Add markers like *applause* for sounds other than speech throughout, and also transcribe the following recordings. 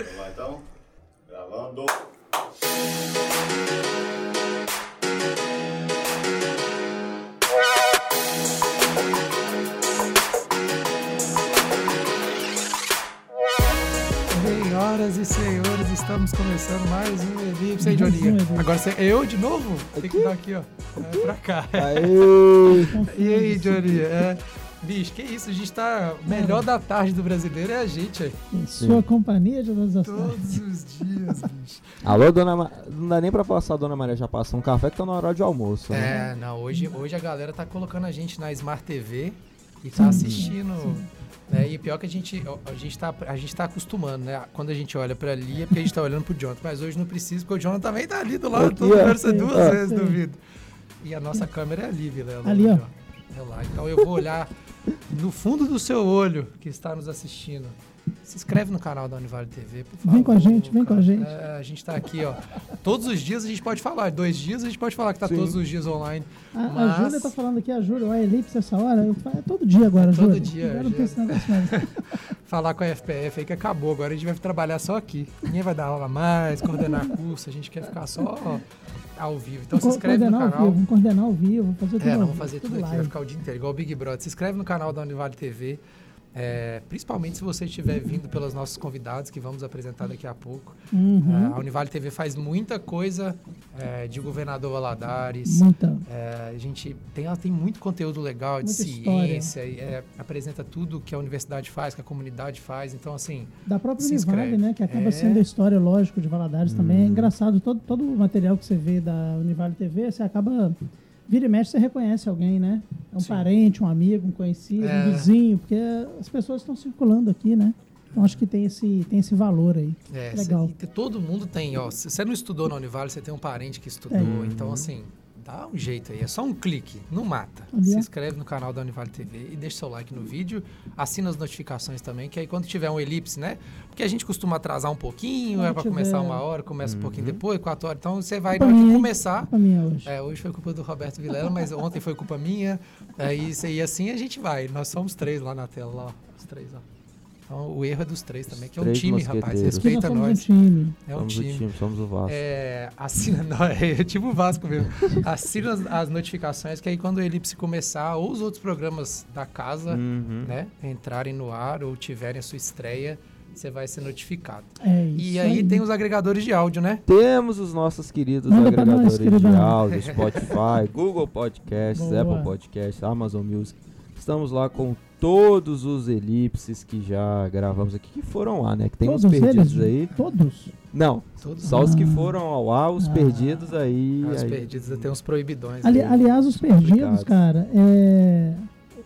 Vamos lá então? Gravando. Senhoras e senhores, estamos começando mais um Elipse aí, Joninha. Agora você, eu de novo? Tem que dar aqui, ó. É pra cá. Aê! *laughs* E aí, Joninha? É, bicho, que isso? A gente tá. o Melhor da tarde do brasileiro é a gente aí. Em sua companhia de todas as. Todos os dias, bicho. Alô, dona Ma... Não dá nem pra passar, dona Maria já passou um café que tá na hora de almoço. né? É, não, hoje, hoje a galera tá colocando a gente na Smart TV e tá assistindo. né? E pior que a gente, a gente, tá, a gente tá acostumando, né? Quando a gente olha pra ali é porque a gente tá olhando pro Jonathan. Mas hoje não precisa, porque o Jonathan também tá ali do lado. Todo você duas Sim, vezes, sim. duvido. E a nossa câmera é ali, Vilela. Ali, ó. É lá. Então eu vou olhar no fundo do seu olho que está nos assistindo. Se inscreve no canal da Univale TV, por favor. Vem com a gente, vem com a gente. É, a gente tá aqui, ó. Todos os dias a gente pode falar. Dois dias a gente pode falar que tá Sim. todos os dias online. A, a Mas- Júlia tá falando aqui, a Júlia, o Elipse essa hora, eu falo, é todo dia agora, Todo Júlia. dia, Agora não tem esse negócio mais. *laughs* Falar com a FPF aí que acabou. Agora a gente vai trabalhar só aqui. Ninguém vai dar aula mais, coordenar curso. A gente quer ficar só ao vivo. Então se inscreve no canal. vivo, vamos coordenar ao vivo, vamos fazer tudo É, ao vamos fazer tudo aqui, vai live. ficar o dia inteiro, igual o Big Brother. Se inscreve no canal da Univale TV, é, principalmente se você estiver vindo pelos nossos convidados que vamos apresentar daqui a pouco. Uhum, É, a Univale TV faz muita coisa é, de governador Valadares. Muita. É, a gente tem, ela tem muito conteúdo legal de Muita ciência, e, é, apresenta tudo que a universidade faz, que a comunidade faz. Então, assim, Da própria Univale, né? Que acaba É. sendo a história, lógico, de Valadares também. É engraçado, todo, todo o material que você vê da Univale TV, você acaba. Vira e mexe, você reconhece alguém, né? É um Sim. parente, um amigo, um conhecido, É. um vizinho, porque as pessoas estão circulando aqui, né? Então acho que tem esse, tem esse valor aí. É, Legal. cê- todo mundo tem, ó. Se você não estudou na Univale, você tem um parente que estudou. É. Então, assim, dá um jeito aí. É só um clique, não mata. Ali, Se inscreve no canal da Univale TV e deixa seu like no vídeo. Assina as notificações também, que aí quando tiver um elipse, né? Porque a gente costuma atrasar um pouquinho, é pra tiver- começar uma hora, começa um pouquinho depois, quatro horas. Então você vai, minha, começar. Culpa minha hoje. É, hoje foi culpa do Roberto Vilela, mas ontem foi culpa minha. É, e, isso- e assim a gente vai. Nós somos três lá na tela, lá, ó, os três, ó. Então o erro é dos três também, que é um time, rapaz. nós Respeita somos nós. um time. É um somos o time. time, somos o Vasco. É, assina, *laughs* não, é tipo o Vasco mesmo. Assina as, as notificações, que aí quando o Elipse começar, ou os outros programas da casa, Uhum. né, entrarem no ar ou tiverem a sua estreia, você vai ser notificado. É isso. E aí tem os agregadores de áudio, né? Temos os nossos queridos Manda pra nós, agregadores de áudio, *laughs* Spotify, Google Podcasts, Boa. Apple Podcasts, Amazon Music. Estamos lá com todos os elipses que já gravamos aqui, que foram lá, né? Que tem Todos uns perdidos eles? aí. Todos? Não, Todos só os que Ah. foram ao ar, os Ah. perdidos aí. os aí- perdidos, tem uns proibidões. Ali- aí. aliás, os perdidos, cara, é,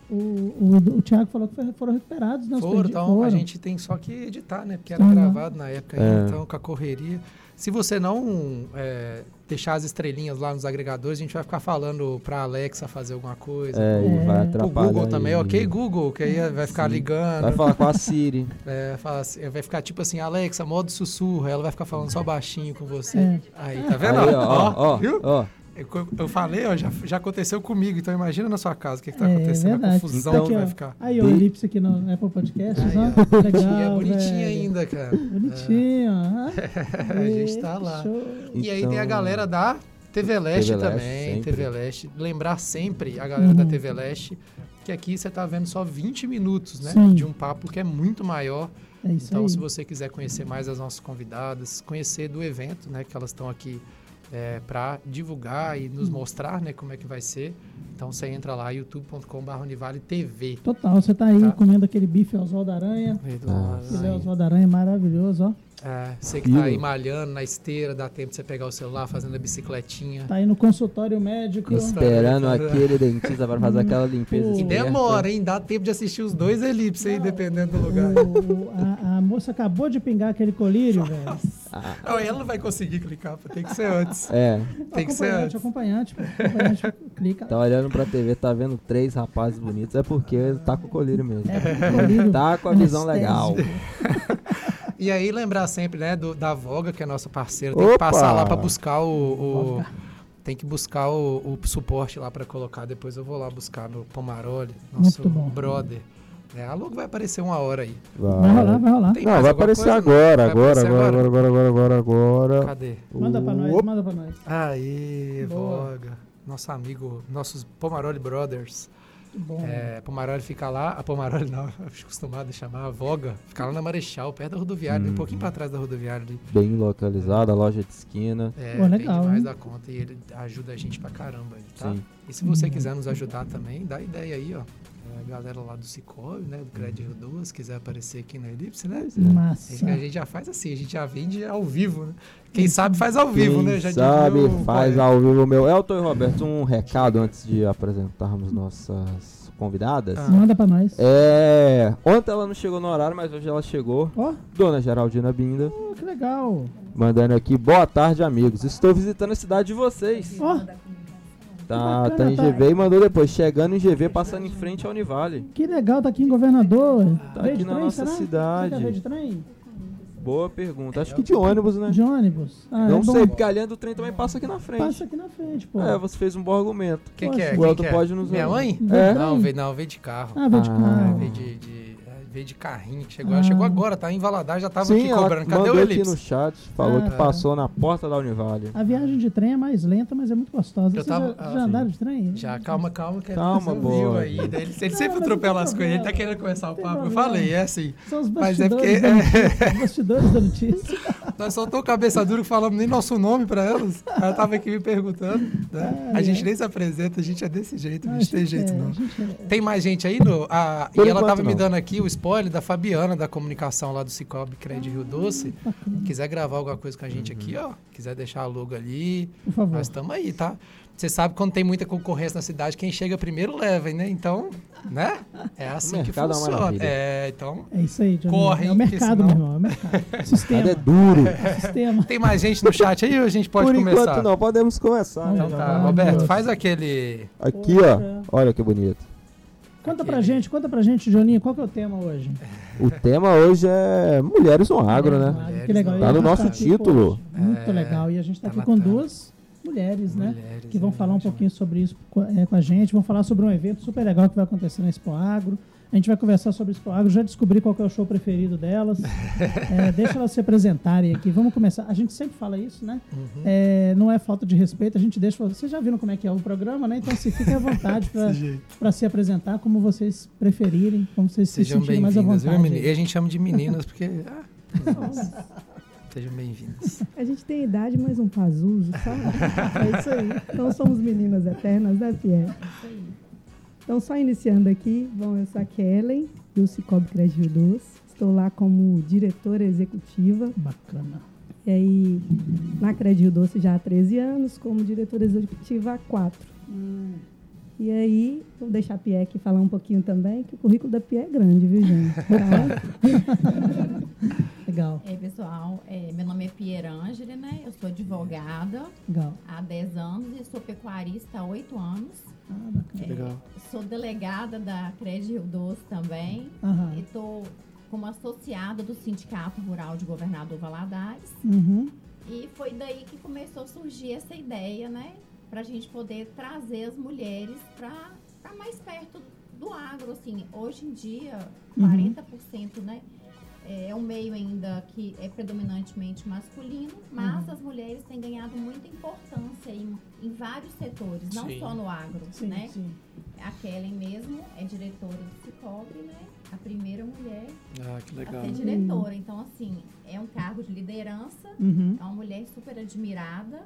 o, o, o Thiago falou que foram recuperados, né? Foram, então a Foram. gente tem só que editar, né? Porque era Sim. gravado na época, É. então com a correria. Se você não é, deixar as estrelinhas lá nos agregadores, a gente vai ficar falando pra Alexa fazer alguma coisa. É, pro- e vai É. atrapalhar. Google também, ok, Google, que aí vai ficar Sim. ligando. Vai falar com a Siri. *laughs* é, fala assim, vai ficar tipo assim, Alexa, modo sussurro, ela vai ficar falando só baixinho com você. É. Aí, tá vendo? Aí, ó, ó, ó, viu? ó. Eu, eu falei, ó, já, já aconteceu comigo, então imagina na sua casa o que, que tá É, acontecendo, a verdade. confusão Então- que vai ó. ficar. Aí, o Elipse aqui no Apple Podcasts, Aí, ó. ó, Legal, é bonitinho velho. ainda, cara. Bonitinho, ó. *laughs* A gente tá lá. Show. E aí tem a Então- galera da TV Leste TV Leste, também, sempre. TV Leste. Lembrar sempre a galera da Uhum. TV Leste que aqui você tá vendo só 20 minutos, né? Sim. De um papo que é muito maior. É isso Então, aí. se você quiser conhecer mais as nossas convidadas, conhecer do evento, né? Que elas estão aqui é, para divulgar e nos mostrar, né? Como é que vai ser. Então, você entra lá, youtube.com.br Univale TV. Total, você tá aí Tá. comendo aquele bife Oswaldo Aranha. Ah, Aí. Oswaldo Aranha maravilhoso, ó. É, você que tá aí malhando na esteira, dá tempo de você pegar o celular fazendo a bicicletinha. Tá aí no consultório médico. Esperando aquele dentista para fazer aquela limpeza. E demora, hein? Dá tempo de assistir os dois elipses aí, dependendo do lugar. O- a, a moça acabou de pingar aquele colírio, velho. Ah, Não, ela não vai conseguir clicar, pô, tem que ser antes. é, Tem que ser antes. acompanhante, pô. Acompanhante, clica. tá olhando pra TV, tá vendo três rapazes bonitos, é porque tá com o colírio mesmo. É, colírio Tá com a visão legal. *laughs* E aí lembrar sempre, né, do- da Voga, que é nossa parceira. Tem que Opa! passar lá pra buscar o. o- tem que buscar o, o suporte lá pra colocar. Depois eu vou lá buscar no Pomaroli, nosso brother. É, a logo vai aparecer uma hora aí. Vai rolar, vai rolar. Não, vai aparecer agora, Vai agora, agora, agora, agora, agora, agora, agora. Cadê? Manda pra nós, Opa. manda pra nós. Aê, Boa. Voga. Nosso amigo, nossos Pomaroli Brothers. É, Pomaroli fica lá, a Pomaroli não, *laughs* eu fico acostumado a chamar a Voga, fica lá na Marechal, perto da rodoviária, um Uhum. pouquinho pra trás da rodoviária ali. Bem localizada, loja de esquina. É, Pô, bem legal, demais hein? da conta e ele ajuda a gente pra caramba, aí, tá? Sim. E se você quiser nos ajudar também, dá ideia aí, ó. É, a galera lá do Cicobi, né, do Crédito Rio 2, quiser aparecer aqui na Elipse, né? Massa. A gente, a gente já faz assim, a gente já vende ao vivo, né? Quem sabe faz ao vivo, Quem né? Já sabe, faz poeta. ao vivo meu. Elton e Roberto, um recado antes de apresentarmos nossas convidadas. Ah. Manda pra nós. É. Ontem ela não chegou no horário, mas hoje ela chegou. Ó, Dona Geraldina Binda, oh, que legal. mandando aqui, boa tarde, amigos. Estou visitando a cidade de vocês. Ó, Tá, Que tá bacana, em tá. GV e mandou depois, chegando em GV, passando em frente ao Univale. que legal, tá aqui em Governador. Tá aqui na trem, nossa será? cidade. Que é de trem? Boa pergunta. Acho que de ônibus, né? De ônibus? Ah, Não é bom. sei, porque a linha do trem também passa aqui na frente. Passa aqui na frente, pô. É, você fez um bom argumento. Quem que é? O Elton que é? pode nos Minha mãe? É? Não, veio, não, veio de carro. Ah, veio de Ah. É, carro. veio de, de- é, veio de carrinho que chegou. Ah. Ela chegou agora, tá em Valadares, já tava Sim, aqui cobrando. Cadê o mandou aqui Elipse? no chat, falou Ah. que passou na porta da Univale. A viagem de trem é mais lenta, mas é muito gostosa. Eu Vocês tava- já, ah, já andaram de trem? Já, calma, calma, que Calma, você não boy. viu aí. Ele, ele sempre não atropela as coisas, ele tá querendo começar o papo. Eu falei, é assim. São os Mas é bastidores, porque- da, notícia, os bastidores da notícia. *laughs* Nós só tô cabeça dura que falamos nem nosso nome pra elas. Ela tava aqui me perguntando. né? Ah, A gente é. nem se apresenta, a gente é desse jeito, Ah, a a gente tem jeito é- não. é- Tem mais gente aí, no, a, e Por ela tava me não. dando aqui o spoiler da Fabiana, da comunicação lá do Cicobi Crédito Rio Doce. Quiser gravar alguma coisa com a gente aqui, ó. Quiser deixar a logo ali, Por favor. nós estamos aí, tá? Você sabe quando tem muita concorrência na cidade, quem chega primeiro leva, né? Então, né? É assim que é funciona. É, então. É isso aí, Johnny. Corre, é o mercado, senão- meu irmão. É o mercado. *laughs* Sistema. É duro. Sistema. Tem mais gente no chat aí ou a gente pode Por começar? enquanto não, podemos começar. Então tá, Roberto, faz aquele. Aqui, ó. Olha que bonito. Conta pra Aquele- gente, conta pra gente, Joninho, qual que é o tema hoje? O tema hoje é mulheres no agro, né? Que legal. Tá no nosso aqui título. hoje. Muito É, legal. E a gente tá tá aqui na com duas mulheres, né? Mulheres, Que vão é falar um verdade. pouquinho sobre isso é, com a gente. Vão falar sobre um evento super legal que vai acontecer na Expo Agro. A gente vai conversar sobre Expo Agro. Já descobri qual que é o show preferido delas. *laughs* É, deixa elas se apresentarem aqui. Vamos começar. A gente sempre fala isso, né? Uhum. É, não é falta de respeito. A gente deixa. Vocês já viram como é que é o programa, né? Então, se fiquem à vontade *laughs* para se apresentar como vocês preferirem, como vocês se Sejam sentirem mais à vontade. E a gente chama de meninas porque. *laughs* ah, Sejam bem-vindas. A gente tem idade, mas um pazuso, sabe? É isso aí. Então somos meninas eternas, né, Pierre? Então, só iniciando aqui, bom, eu sou a Kellen, do Cicobi Crédito Doce. Estou lá como diretora executiva. Bacana. E aí, na Crédito Doce já há 13 anos, como diretora executiva há 4. E aí, vou deixar a Pierre aqui falar um pouquinho também, que o currículo da Pierre é grande, viu, gente? *laughs* Tá? Legal, É, pessoal, é, meu nome é Pierangeli, né? Eu sou advogada legal. há 10 anos e sou pecuarista há 8 anos. Ah, bacana. É, Legal. Sou delegada da Crédito Rio Doce também. Aham. E estou como associada do Sindicato Rural de Governador Valadares. Uhum. E foi daí que começou a surgir essa ideia, né? Para a gente poder trazer as mulheres para mais perto do agro, assim. Hoje em dia, Uhum. 40%, né? É um meio ainda que é predominantemente masculino, mas Uhum. as mulheres têm ganhado muita importância em, em vários setores, não Sim. só no agro, Sim, né? sim. A Kellen mesmo é diretora do Cicobi, né? A primeira mulher Ah, que a ser diretora. Então, assim, é um cargo de liderança Uhum. é uma mulher super admirada.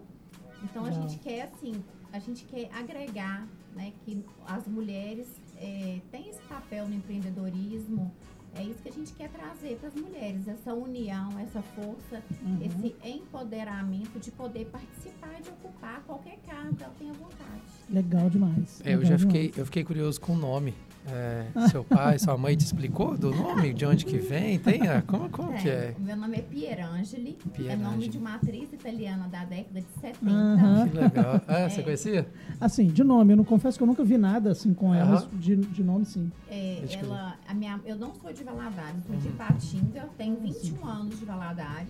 Então a gente quer assim, a gente quer agregar, né, que as mulheres eh, têm esse papel no empreendedorismo. É isso que a gente quer trazer para as mulheres, essa união, essa força, Uhum. esse empoderamento de poder participar e de ocupar qualquer cargo que ela tenha vontade. Legal demais. É, eu legal já fiquei, demais. eu fiquei curioso com o nome. É, seu pai, sua mãe te explicou do nome? De onde que vem? Tem? a- Como, como que é? Meu nome é Pierangeli, é Pierangeli. nome de uma atriz italiana da década de 70. Aham. Que legal. Ah, você É. conhecia? Assim, de nome, eu não confesso que eu nunca vi nada assim com ela, mas de, de nome sim. É, ela, a minha, eu não sou de Valadares, sou de Uhum. Patinga, tenho 21 anos de Valadares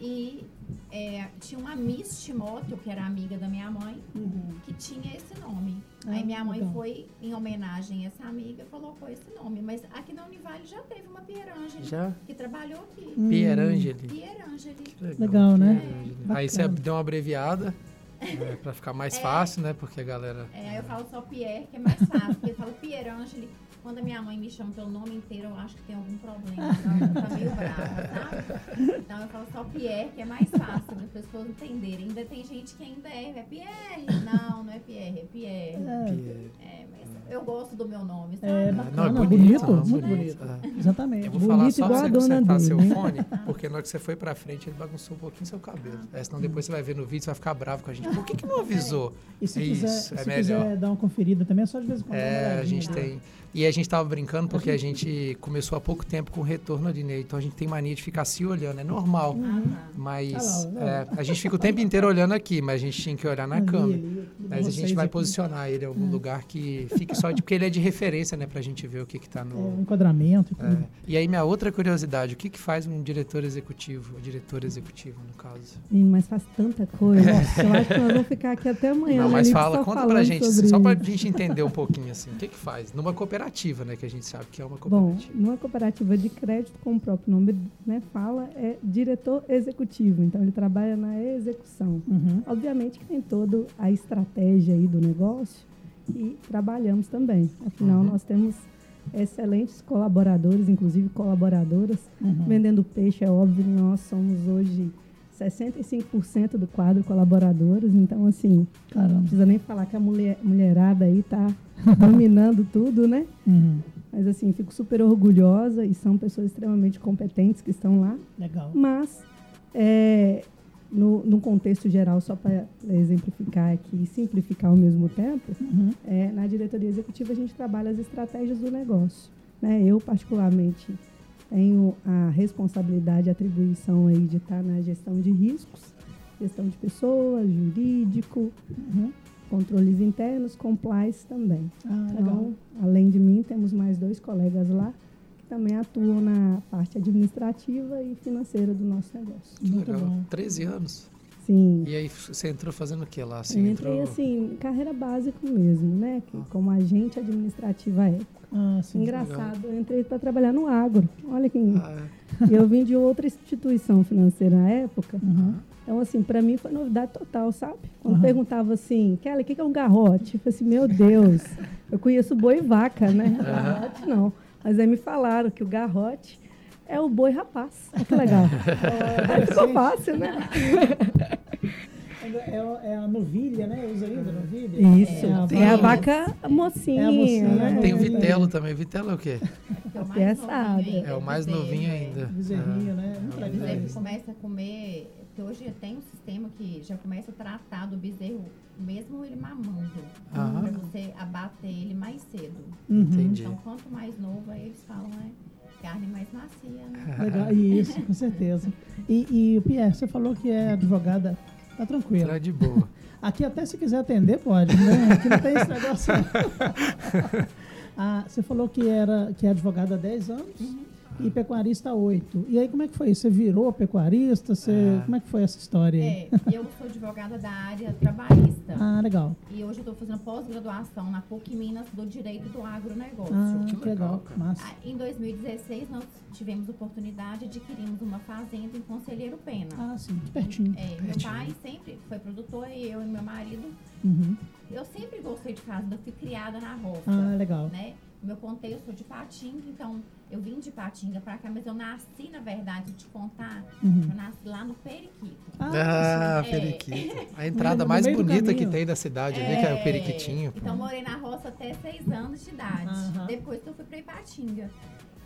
e é, tinha uma Miss Timoto, que era amiga da minha mãe, que tinha esse nome. Aí Ah, minha mãe legal. foi, em homenagem a essa amiga, colocou esse nome. Mas aqui na Univale já teve uma Pierangeli Já? que trabalhou aqui. Hum. Pierangeli. Pierangeli. Legal, né? Pierangeli. Bacana. Aí você deu uma abreviada *laughs* é, pra ficar mais fácil, né? Porque a galera. É, aí eu falo só Pierre, que é mais fácil. Porque eu falo Pierangeli. Quando a minha mãe me chama pelo nome inteiro, eu acho que tem algum problema. Ela tá meio brava, sabe? Então eu falo só Pierre, que é mais fácil para as pessoas entenderem. Ainda tem gente que ainda é, é Pierre. Não, não é Pierre, é Pierre. Pierre. É, mas eu gosto do meu nome, sabe? É, Não, bacana, é bonito, bonito, não, muito bonito. bonito. É. Exatamente. Eu vou Bonito falar só pra igual você consertar seu né? fone, porque na hora que você foi pra frente, ele bagunçou um pouquinho seu cabelo. É, senão depois você vai ver no vídeo, você vai ficar bravo com a gente. Por que, que não avisou? E se, É quiser, isso, é se melhor. quiser dar uma conferida também, é só de vez em quando. É, a gente tem. E a gente tava brincando porque a gente começou há pouco tempo com o retorno ali, né? Então a gente tem mania de ficar se olhando, é normal. Uhum. Mas Ah, lá, é, a gente fica o tempo inteiro olhando aqui, mas a gente tinha que olhar na câmera. Mas a gente vai posicionar ele em algum lugar que fique só de. Porque ele é de referência, né? Pra gente ver o que, que tá É, no. um enquadramento e É. tudo. E aí, minha outra curiosidade, o que, que faz um diretor executivo, ou diretor executivo, no caso? Menino, mas faz tanta coisa. Nossa, *laughs* eu acho que nós vamos ficar aqui até amanhã. Não, mas Lelito, fala, conta pra gente, só pra gente entender um pouquinho, assim, o que que faz? Numa cooperativa, né, que a gente sabe que é uma Bom, cooperativa. numa cooperativa de crédito, como o próprio nome né, fala, é diretor executivo. Então, ele trabalha na execução. Uhum. Obviamente que tem toda a estratégia aí do negócio e trabalhamos também. Afinal, Uhum. nós temos excelentes colaboradores, inclusive colaboradoras. Uhum. Vendendo peixe, é óbvio, nós somos hoje 65% do quadro colaboradores. Então, assim, não Caramba. precisa nem falar que a mulher, mulherada aí tá *laughs* dominando tudo, né? Uhum. Mas, assim, fico super orgulhosa e são pessoas extremamente competentes que estão lá. Legal. Mas, é, no, num contexto geral, só para exemplificar aqui e simplificar ao mesmo tempo, Uhum. é, na diretoria executiva a gente trabalha as estratégias do negócio. Né? Eu, particularmente, tenho a responsabilidade e atribuição aí de estar na gestão de riscos, gestão de pessoas, jurídico, Uhum. controles internos, compliance também. Ah, legal. Então, além de mim, temos mais dois colegas lá que também atuam na parte administrativa e financeira do nosso negócio. Muito Legal. bom. 13 anos. Sim. E aí você entrou fazendo o que lá? Assim, eu entrei entrou... assim, carreira básica mesmo, né? Que, como agente administrativa à época. Ah, sim. Engraçado, eu entrei para trabalhar no agro. Olha que. Ah, é. Eu vim de outra instituição financeira na época. Uhum. Então, assim, para mim foi novidade total, sabe? Quando Aham. perguntava assim, Kelly, o que que é um garrote? Eu falei assim, meu Deus, eu conheço boi e vaca, né? Garrote não. Mas aí me falaram que o garrote é o boi rapaz. Olha que legal. Aí ficou fácil, né? É, é a novilha, né? Usa ainda novilha? Isso. É a, Tem É a o- vaca mocinha, É a mocinha, né? Tem o É. Vitelo também. Vitelo é o quê? Que é o mais novinho ainda, É o mais bezerro, novinho é. ainda. Bezerrinho, né? Muito É, legal. bezerro começa a comer, porque hoje tem um sistema que já começa a tratar do bezerro, mesmo ele mamando, Aham. para você abater ele mais cedo. Uhum. Entendi. Então, quanto mais novo, aí eles falam, é carne mais macia, né? *laughs* Legal, isso, com certeza. E, e o Pierre, você falou que é advogada. Tá tranquilo. Era de boa. *laughs* Aqui até se quiser atender, pode, né? Aqui não tem esse negócio. *laughs* ah, você falou que era que é advogada há 10 anos e pecuarista há 8. E aí, como é que foi? Você virou pecuarista? Você, É. Como é que foi essa história aí? É, eu sou advogada da área trabalhista. Ah, legal. E hoje eu estou fazendo pós-graduação na PUC Minas do Direito do Agronegócio. Ah, que legal. Massa. Ah, Em 2016, nós tivemos a oportunidade de adquirirmos uma fazenda em Conselheiro Pena. Ah, sim, que pertinho. É, meu pertinho. pai sempre foi produtor e eu e meu marido. Uhum. Eu sempre gostei de fazenda, eu fui criada na roça. Ah, legal. né? Meu contexto de Patinga, então eu vim de Patinga pra cá, mas eu nasci, na verdade, te contar, Uhum. eu nasci lá no Periquito. Ah, É. periquito. A entrada mais bonita que tem da cidade ali, que é o periquitinho. Então, morei na roça até seis anos de idade. Aham. Depois que eu fui pra Ipatinga.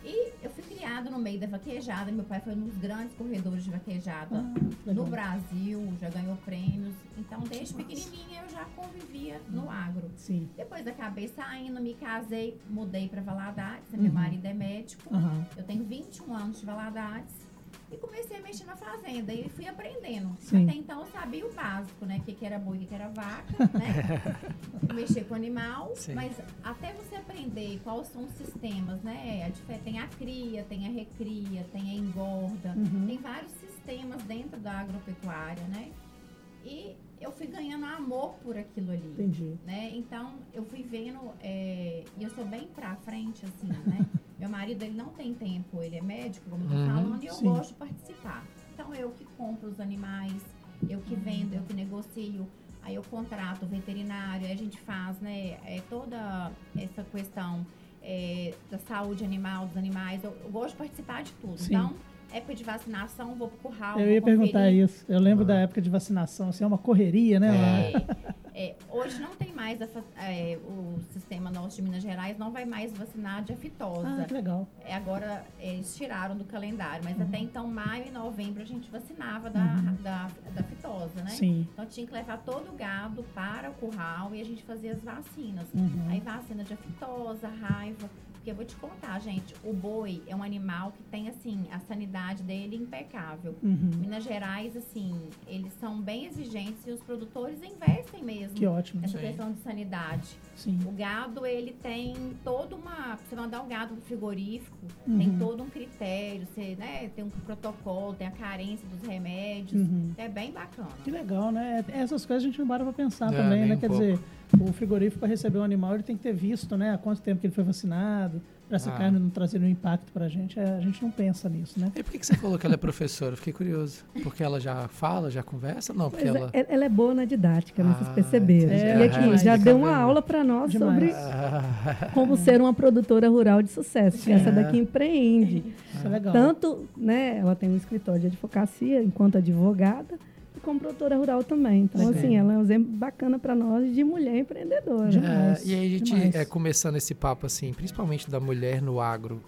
E eu fui criada no meio da vaquejada. Meu pai foi um dos grandes corredores de vaquejada Ah, no. Brasil, já ganhou prêmios. Então, desde pequenininha, eu já convivia no agro. Sim. Depois acabei saindo, me casei, mudei para Valadares. Meu Uhum. marido é médico. Aham. Eu tenho 21 anos de Valadares. E comecei a mexer na fazenda e fui aprendendo. Sim. Até então eu sabia o básico, né? O que, que era boi, o que, que era vaca, né? *laughs* mexer com animal. Sim. Mas até você aprender quais são os sistemas, né? Tem a cria, tem a recria, tem a engorda. Uhum. Tem vários sistemas dentro dentro da agropecuária, né? E eu fui ganhando amor por aquilo ali. Entendi. Né? Então, eu fui vendo, é, e eu sou bem pra frente, assim, né? *laughs* Meu marido, ele não tem tempo, ele é médico, como eu tô Uhum, falando, e eu sim. gosto de participar. Então, eu que compro os animais, eu que vendo, eu que negocio, aí eu contrato o veterinário, aí a gente faz, né, é, toda essa questão é, da saúde animal, dos animais, eu, eu gosto de participar de tudo. Sim. Então, época de vacinação, vou pro curral, Eu ia perguntar conferir. isso. Eu lembro da época de vacinação, assim, é uma correria, né? lá? É, *laughs* é, hoje não tem mais a é, o sistema nosso de Minas Gerais não vai mais vacinar de aftosa. Ah, que legal. É, agora eles tiraram do calendário, mas até então maio e novembro a gente vacinava da, Uhum. da, da fitose, né? Sim. Então tinha que levar todo o gado para o curral e a gente fazia as vacinas. Uhum. Aí vacina de aftosa, raiva. Porque eu vou te contar, gente, o boi é um animal que tem, assim, a sanidade dele impecável. Uhum. Minas Gerais, assim, eles são bem exigentes e os produtores investem mesmo Que ótimo. nessa Sim. questão de sanidade. Sim. O gado, ele tem toda uma. Você mandar o gado pro frigorífico, Uhum. tem todo um critério, você, né, tem um protocolo, tem a carência dos remédios. Uhum. É bem bacana. Que legal, né? Essas coisas a gente não para pra pensar É, também, né? um Quer pouco. dizer, o frigorífico para receber um animal, ele tem que ter visto, né? Há quanto tempo que ele foi vacinado, para essa Ah. carne não trazer nenhum impacto pra gente. É, a gente não pensa nisso, né? E por que, que você falou que ela é professora? Eu Fiquei curioso. Porque ela já fala, já conversa? Não, porque Pois ela. é, ela é boa na didática, né? vocês Ah, perceberam. entendi. e É, aqui, já fica deu uma aula para nós Demais. sobre Ah, como ser uma produtora rural de sucesso. que Essa É. daqui empreende. Isso é legal. Tanto, né, ela tem um escritório de advocacia enquanto advogada como produtora rural também. Então, Legal. assim, ela é um exemplo bacana para nós de mulher empreendedora. É, e aí a gente, demais. é, começando esse papo assim, principalmente da mulher no agro,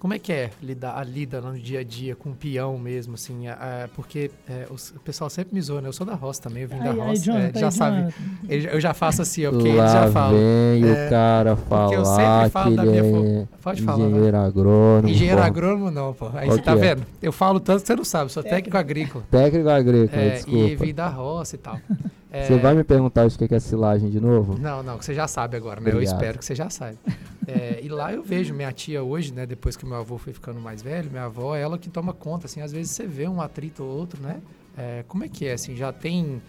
como é que é lidar, a lida no dia a dia com o peão mesmo, assim, a- a- porque é, os- o pessoal sempre me zoa, né? Eu sou da roça também, eu vim da Aí, aí, roça, Jonathan, é, já aí, sabe, ele- eu já faço assim, ele Lá já fala. vem É, o cara eu falar sempre falo da minha é Pode falar, engenheiro agrônomo. Engenheiro pô. agrônomo não, pô. Aí você tá é? vendo? Eu falo tanto que você não sabe, sou técnico agrícola. Técnico agrícola, É, e desculpa. vim da roça e tal. É, Você vai me perguntar o que é silagem de novo? Não, não, que você já sabe agora, né? Eu Obrigado. espero que você já saiba. É, e lá eu vejo minha tia hoje, né? Depois que meu avô foi ficando mais velho, minha avó, ela que toma conta, assim, às vezes você vê um atrito ou outro, né? É, como é que é, assim, já tem,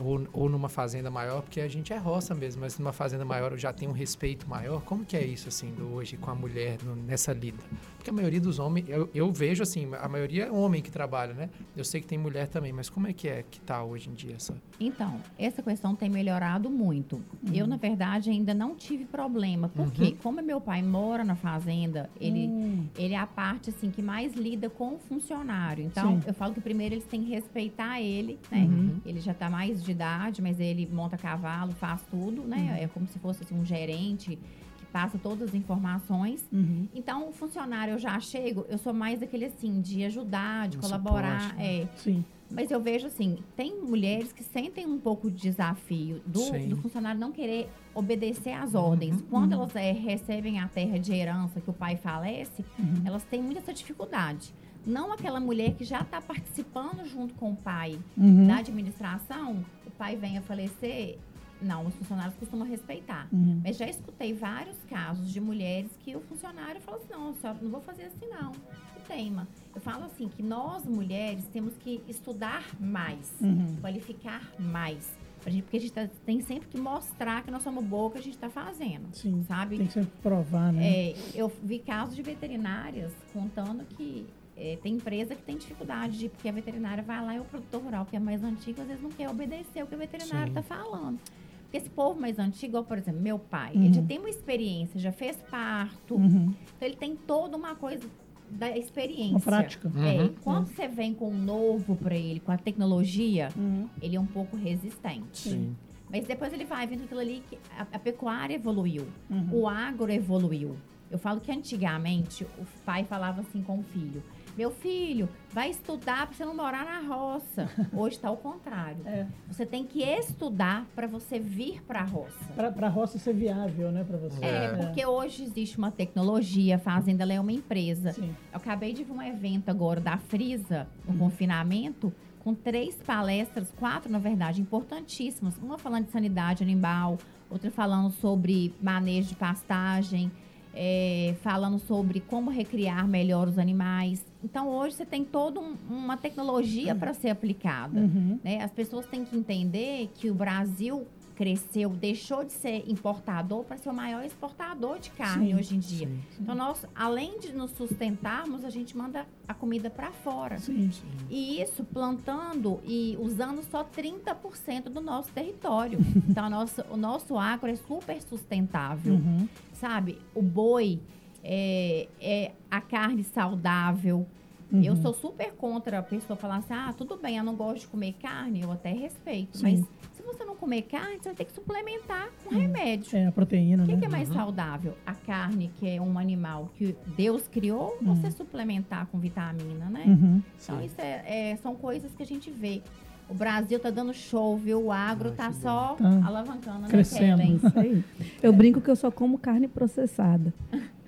ou, ou numa fazenda maior, porque a gente é roça mesmo, mas numa fazenda maior já tem um respeito maior, como que é isso, assim, hoje com a mulher no- nessa lida? Porque a maioria dos homens, eu, eu vejo, assim, a maioria é homem que trabalha, né? Eu sei que tem mulher também, mas como é que é que tá hoje em dia essa... Então, essa questão tem melhorado muito. Eu, na verdade, ainda não tive problema. Porque, Uhum. como meu pai mora na fazenda, ele, Hum, ele é a parte assim que mais lida com o funcionário. Então, Sim. eu falo que primeiro eles têm que respeitar ele, né? Uhum. Ele já está mais de idade, mas ele monta cavalo, faz tudo, né? É como se fosse assim, um gerente que passa todas as informações. uhum. Então, o funcionário eu já chego, eu sou mais aquele assim, de ajudar, de Um colaborar. suporte, né? é. Sim. Mas eu vejo assim, tem mulheres que sentem um pouco de desafio do, do funcionário não querer obedecer às Uhum, ordens. Quando elas é, recebem a terra de herança que o pai falece, Uhum. elas têm muita essa dificuldade. Não aquela mulher que já está participando junto com o pai Uhum. da administração, o pai vem a falecer. Não, os funcionários costumam respeitar. Uhum. Mas já escutei vários casos de mulheres que o funcionário falou assim: não, senhora, não vou fazer assim, não. E teima. Eu falo assim: que nós mulheres temos que estudar mais, Uhum. qualificar mais. Gente, porque a gente tá- tem sempre que mostrar que nós somos boa que a gente está fazendo. Sim. Sabe? Tem que sempre provar, né? É, eu vi casos de veterinárias contando que é, tem empresa que tem dificuldade de porque a veterinária vai lá e o produtor rural, que é mais antigo, às vezes não quer obedecer o que o veterinário está falando. Porque esse povo mais antigo, por exemplo, meu pai, Uhum. ele já tem uma experiência, já fez parto, Uhum. então ele tem toda uma coisa da experiência. Uma prática. É, Uhum. quando você vem com um novo para ele, com a tecnologia, Uhum. ele é um pouco resistente. Sim. Mas depois ele vai vendo aquilo ali que a, a pecuária evoluiu. Uhum. O agro evoluiu. Eu falo que antigamente o pai falava assim com o filho: Meu filho, vai estudar para você não morar na roça. *laughs* Hoje está ao contrário. É. Você tem que estudar para você vir para a roça. Pra, pra roça ser viável, né, pra você. É, porque hoje existe uma tecnologia, a fazenda ela é uma empresa. Sim. Eu acabei de ver um evento agora da Frisa, no Uhum. confinamento, com três palestras, quatro na verdade, importantíssimas. Uma falando de sanidade animal, outra falando sobre manejo de pastagem. É, falando sobre como recriar melhor os animais. Então, hoje você tem toda um- uma tecnologia para ser aplicada. Uhum. né? As pessoas têm que entender que o Brasil cresceu, deixou de ser importador para ser o maior exportador de carne Sim, hoje em dia. Sim, Então, nós, além de nos sustentarmos, a gente manda a comida para fora. Sim. sim. E isso plantando e usando só 30% do nosso território. *laughs* Então, a nossa, o nosso agro é super sustentável, Uhum. sabe? O boi é, é a carne saudável. Uhum. Eu sou super contra a pessoa falar assim: ah, tudo bem, eu não gosto de comer carne, eu até respeito. Sim. Mas você não comer carne, você vai ter que suplementar com remédio. É, a proteína, O que, né? que é mais saudável? A carne, que é um animal que Deus criou, ou você suplementar com vitamina, né? Uhum. Então, Sim. isso é, é- são coisas que a gente vê. O Brasil tá dando show, viu? O agro Ai, tá só Tá. alavancando, né, Crescendo. Aí. Eu brinco que eu só como carne processada. *laughs*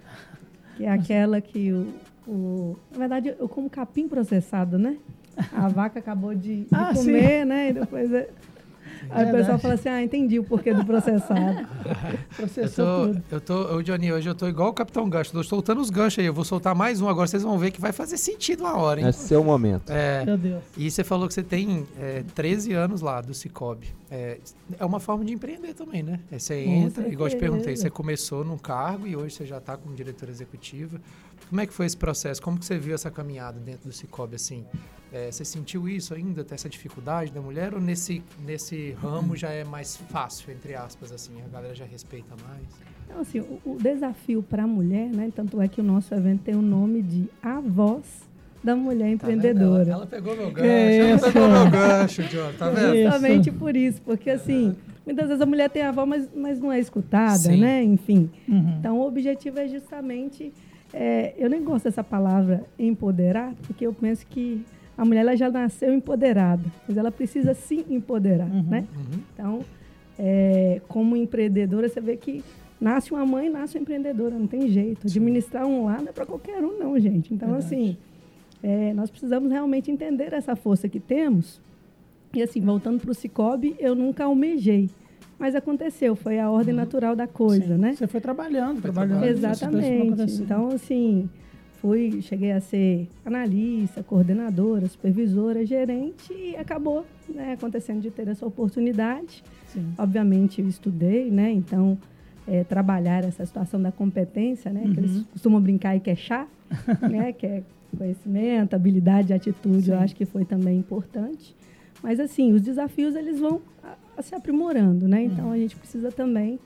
Que é aquela que o, o- Na verdade, eu como capim processado, né? A vaca acabou de, de Ah, comer, né? E depois. Aí o pessoal fala assim: ah, entendi o porquê do processado. *laughs* Eu Processou tô, tudo. eu tô, ô Johnny, hoje eu tô igual o Capitão Gancho, tô soltando os ganchos aí, eu vou soltar mais um agora, vocês vão ver que vai fazer sentido uma hora, hein? É seu momento. É, Meu Deus. e você falou que você tem é, 13 anos lá do Cicobi. É, é uma forma de empreender também, né? É, você entra, igual eu te perguntei, você começou num cargo e hoje você já está como diretora executiva. Como é que foi esse processo? Como que você viu essa caminhada dentro do Cicobi, assim? É, você sentiu isso ainda, ter essa dificuldade da mulher? Ou nesse, nesse ramo já é mais fácil, entre aspas, assim? A galera já respeita mais? Então, assim, o, o desafio para a mulher, né? Tanto é que o nosso evento tem o nome de A Voz da Mulher Tá? Empreendedora. Ela, ela pegou meu gancho, Que ela isso? pegou meu gancho, John, tá vendo? Justamente por isso, porque assim, muitas vezes a mulher tem a voz, mas, mas não é escutada, Sim. né? Enfim. Uhum. Então, o objetivo é justamente. É, eu nem gosto dessa palavra empoderar, porque eu penso que a mulher ela já nasceu empoderada, mas ela precisa se empoderar, Uhum. né? Uhum. Então, é, como empreendedora, você vê que nasce uma mãe, nasce uma empreendedora, não tem jeito. Administrar um lar não é para qualquer um, não, gente. Então, Verdade. assim, é, nós precisamos realmente entender essa força que temos. E, assim, voltando para o Cicobi, eu nunca almejei. Mas aconteceu, foi a ordem natural da coisa, Sim. né? Você foi trabalhando, Foi trabalhando. Exatamente. Então, assim, fui, cheguei a ser analista, coordenadora, supervisora, gerente e acabou né, acontecendo de ter essa oportunidade. Sim. Obviamente, eu estudei, né? Então, é, trabalhar essa situação da competência, né? Que eles Uhum. costumam brincar e queixar, *laughs* né? Que é conhecimento, habilidade, atitude, eu Sim. acho que foi também importante. Mas, assim, os desafios, eles vão a- a se aprimorando, né? Então, a gente precisa também,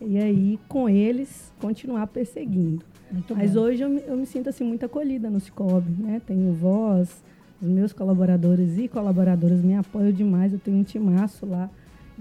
e aí, com eles, continuar perseguindo. Muito Mas bom. hoje eu me, eu me sinto assim muito acolhida no Cicobi, né? Tenho voz, os meus colaboradores e colaboradoras me apoiam demais. Eu tenho um timaço lá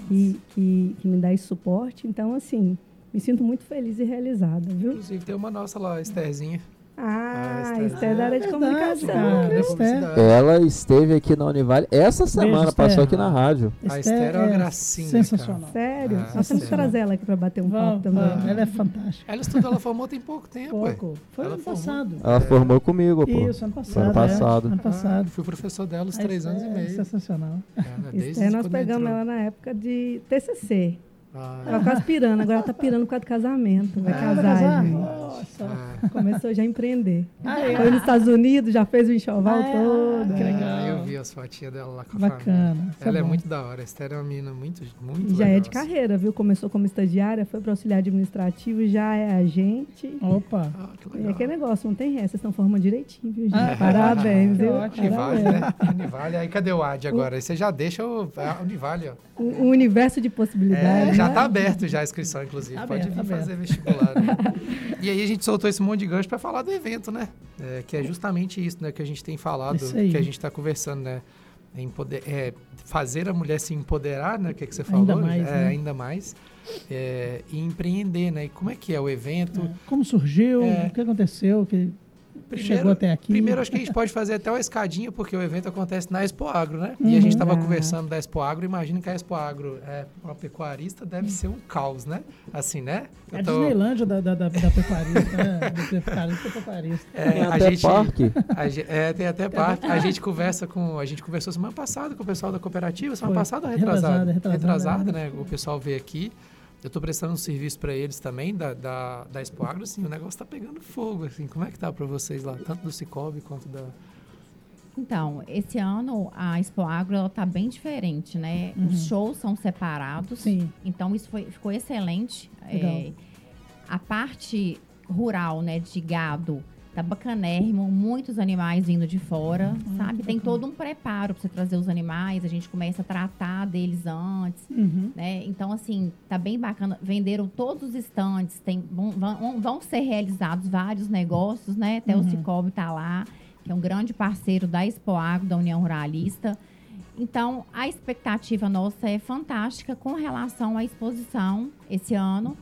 que, que, que me dá esse suporte. Então, assim, me sinto muito feliz e realizada, viu? Inclusive tem uma nossa lá, Estherzinha. Ah, Esther. isso é da área de É verdade, comunicação. cara. É, Esther. publicidade. Ela esteve aqui na Univale essa semana, Esther. passou aqui na rádio. A Esther é uma gracinha, Sensacional. Sério? Ah, Nós temos que trazer ela aqui para bater um papo também. vamos. Ela é fantástica. Ela estudou, ela formou tem pouco tempo. Pouco. Foi Ela ano formou. passado. Ela formou comigo, pô. Isso, ano passado. Ano é. passado. Ano Ah, passado. fui professor dela uns A três anos e Esther é meio. Sensacional. É, Esther, nós pegamos entrou. ela na época de TCC. Ah, Ela quase pirando, agora ela tá pirando por causa do casamento. Vai Ah, casar, vai casar? gente. Nossa. ah, Começou já a empreender. Ah, é. Foi nos Estados Unidos, já fez o enxoval Ah, é? todo. Que legal. eu vi as fotinhas dela lá com a família. Bacana. Isso Ela é bom. muito da hora. A Esther é uma menina muito, muito já legal, é de assim. carreira, viu? Começou como estagiária, foi para auxiliar administrativo, já é agente. Opa. Ah, que E legal. aquele negócio, não tem resto, vocês estão formando direitinho, viu, gente? Ah, *laughs* Parabéns, que viu? ótimo. Univale, né? Univale. Aí cadê o AD agora? Aí você já deixa o a Univale, ó. Um, um universo de É, possibilidades. Já né? tá aberto já a inscrição, inclusive. Tá Pode aberto, vir tá fazer vestibular. né? *laughs* E aí a gente soltou esse monte de gancho para falar do evento, né? É, que é justamente isso, né? Que a gente tem falado, que a gente está conversando, né? É empoder- é, fazer a mulher se empoderar, né? Que é que você Ainda falou? mais, é, né? Ainda mais. É, e empreender, né? E como é que é o evento? Como surgiu? É. O que aconteceu? Que Primeiro- chegou até aqui? Primeiro, acho que a gente pode fazer até uma escadinha, porque o evento acontece na Expo Agro, né? E a gente estava Uhum. conversando da Expo Agro. Imagina que a Expo Agro é uma pecuarista, deve ser um caos, né? Assim, né? É Eu a tô- Disneylândia da, da, da, da pecuarista, né? Do pecuarista pecuarista. É, Tem a até gente, parque. a é, tem até parque. A gente conversa com. A gente conversou semana passada com o pessoal da cooperativa, semana Foi. passada ou retrasada? Retrasada, retrasada, Retrasada, né? né? O pessoal veio aqui. Eu tô prestando um serviço para eles também, da, da, da Expo Agro, assim, o negócio tá pegando fogo, assim. Como é que tá para vocês lá, tanto do Cicobi quanto da... Então, esse ano a Expo Agro ela tá bem diferente, né? Os shows são separados. Sim. Então isso foi, ficou excelente. Legal. É, a parte rural, né, de gado, tá bacanérrimo, muitos animais vindo de fora, sabe? Tem todo um preparo para você trazer os animais, a gente começa a tratar deles antes, Uhum. né? Então, assim, tá bem bacana. Venderam todos os estandes, tem, vão, vão, vão ser realizados vários negócios, né? Até o Cicobi tá lá, que é um grande parceiro da Expo Agro, da União Ruralista. Então, a expectativa nossa é fantástica com relação à exposição esse ano.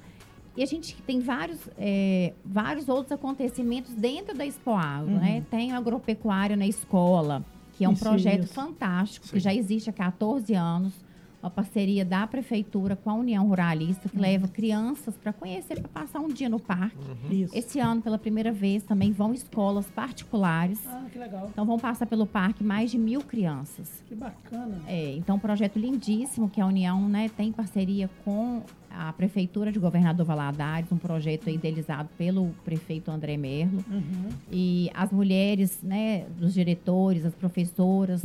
E a gente tem vários, é, vários outros acontecimentos dentro da Expo Agro, né? Tem o agropecuário na escola, que é um Isso, projeto isso. fantástico, que já existe há 14 anos. Uma parceria da prefeitura com a União Ruralista, que leva crianças para conhecer, para passar um dia no parque. Isso. Esse ano, pela primeira vez, também vão escolas particulares. Ah, que legal. Então, vão passar pelo parque mais de mil crianças. Que bacana. É, então, um projeto lindíssimo que a União né, tem parceria com a Prefeitura de Governador Valadares, um projeto idealizado pelo prefeito André Merlo. Uhum. E as mulheres, né, dos diretores, as professoras,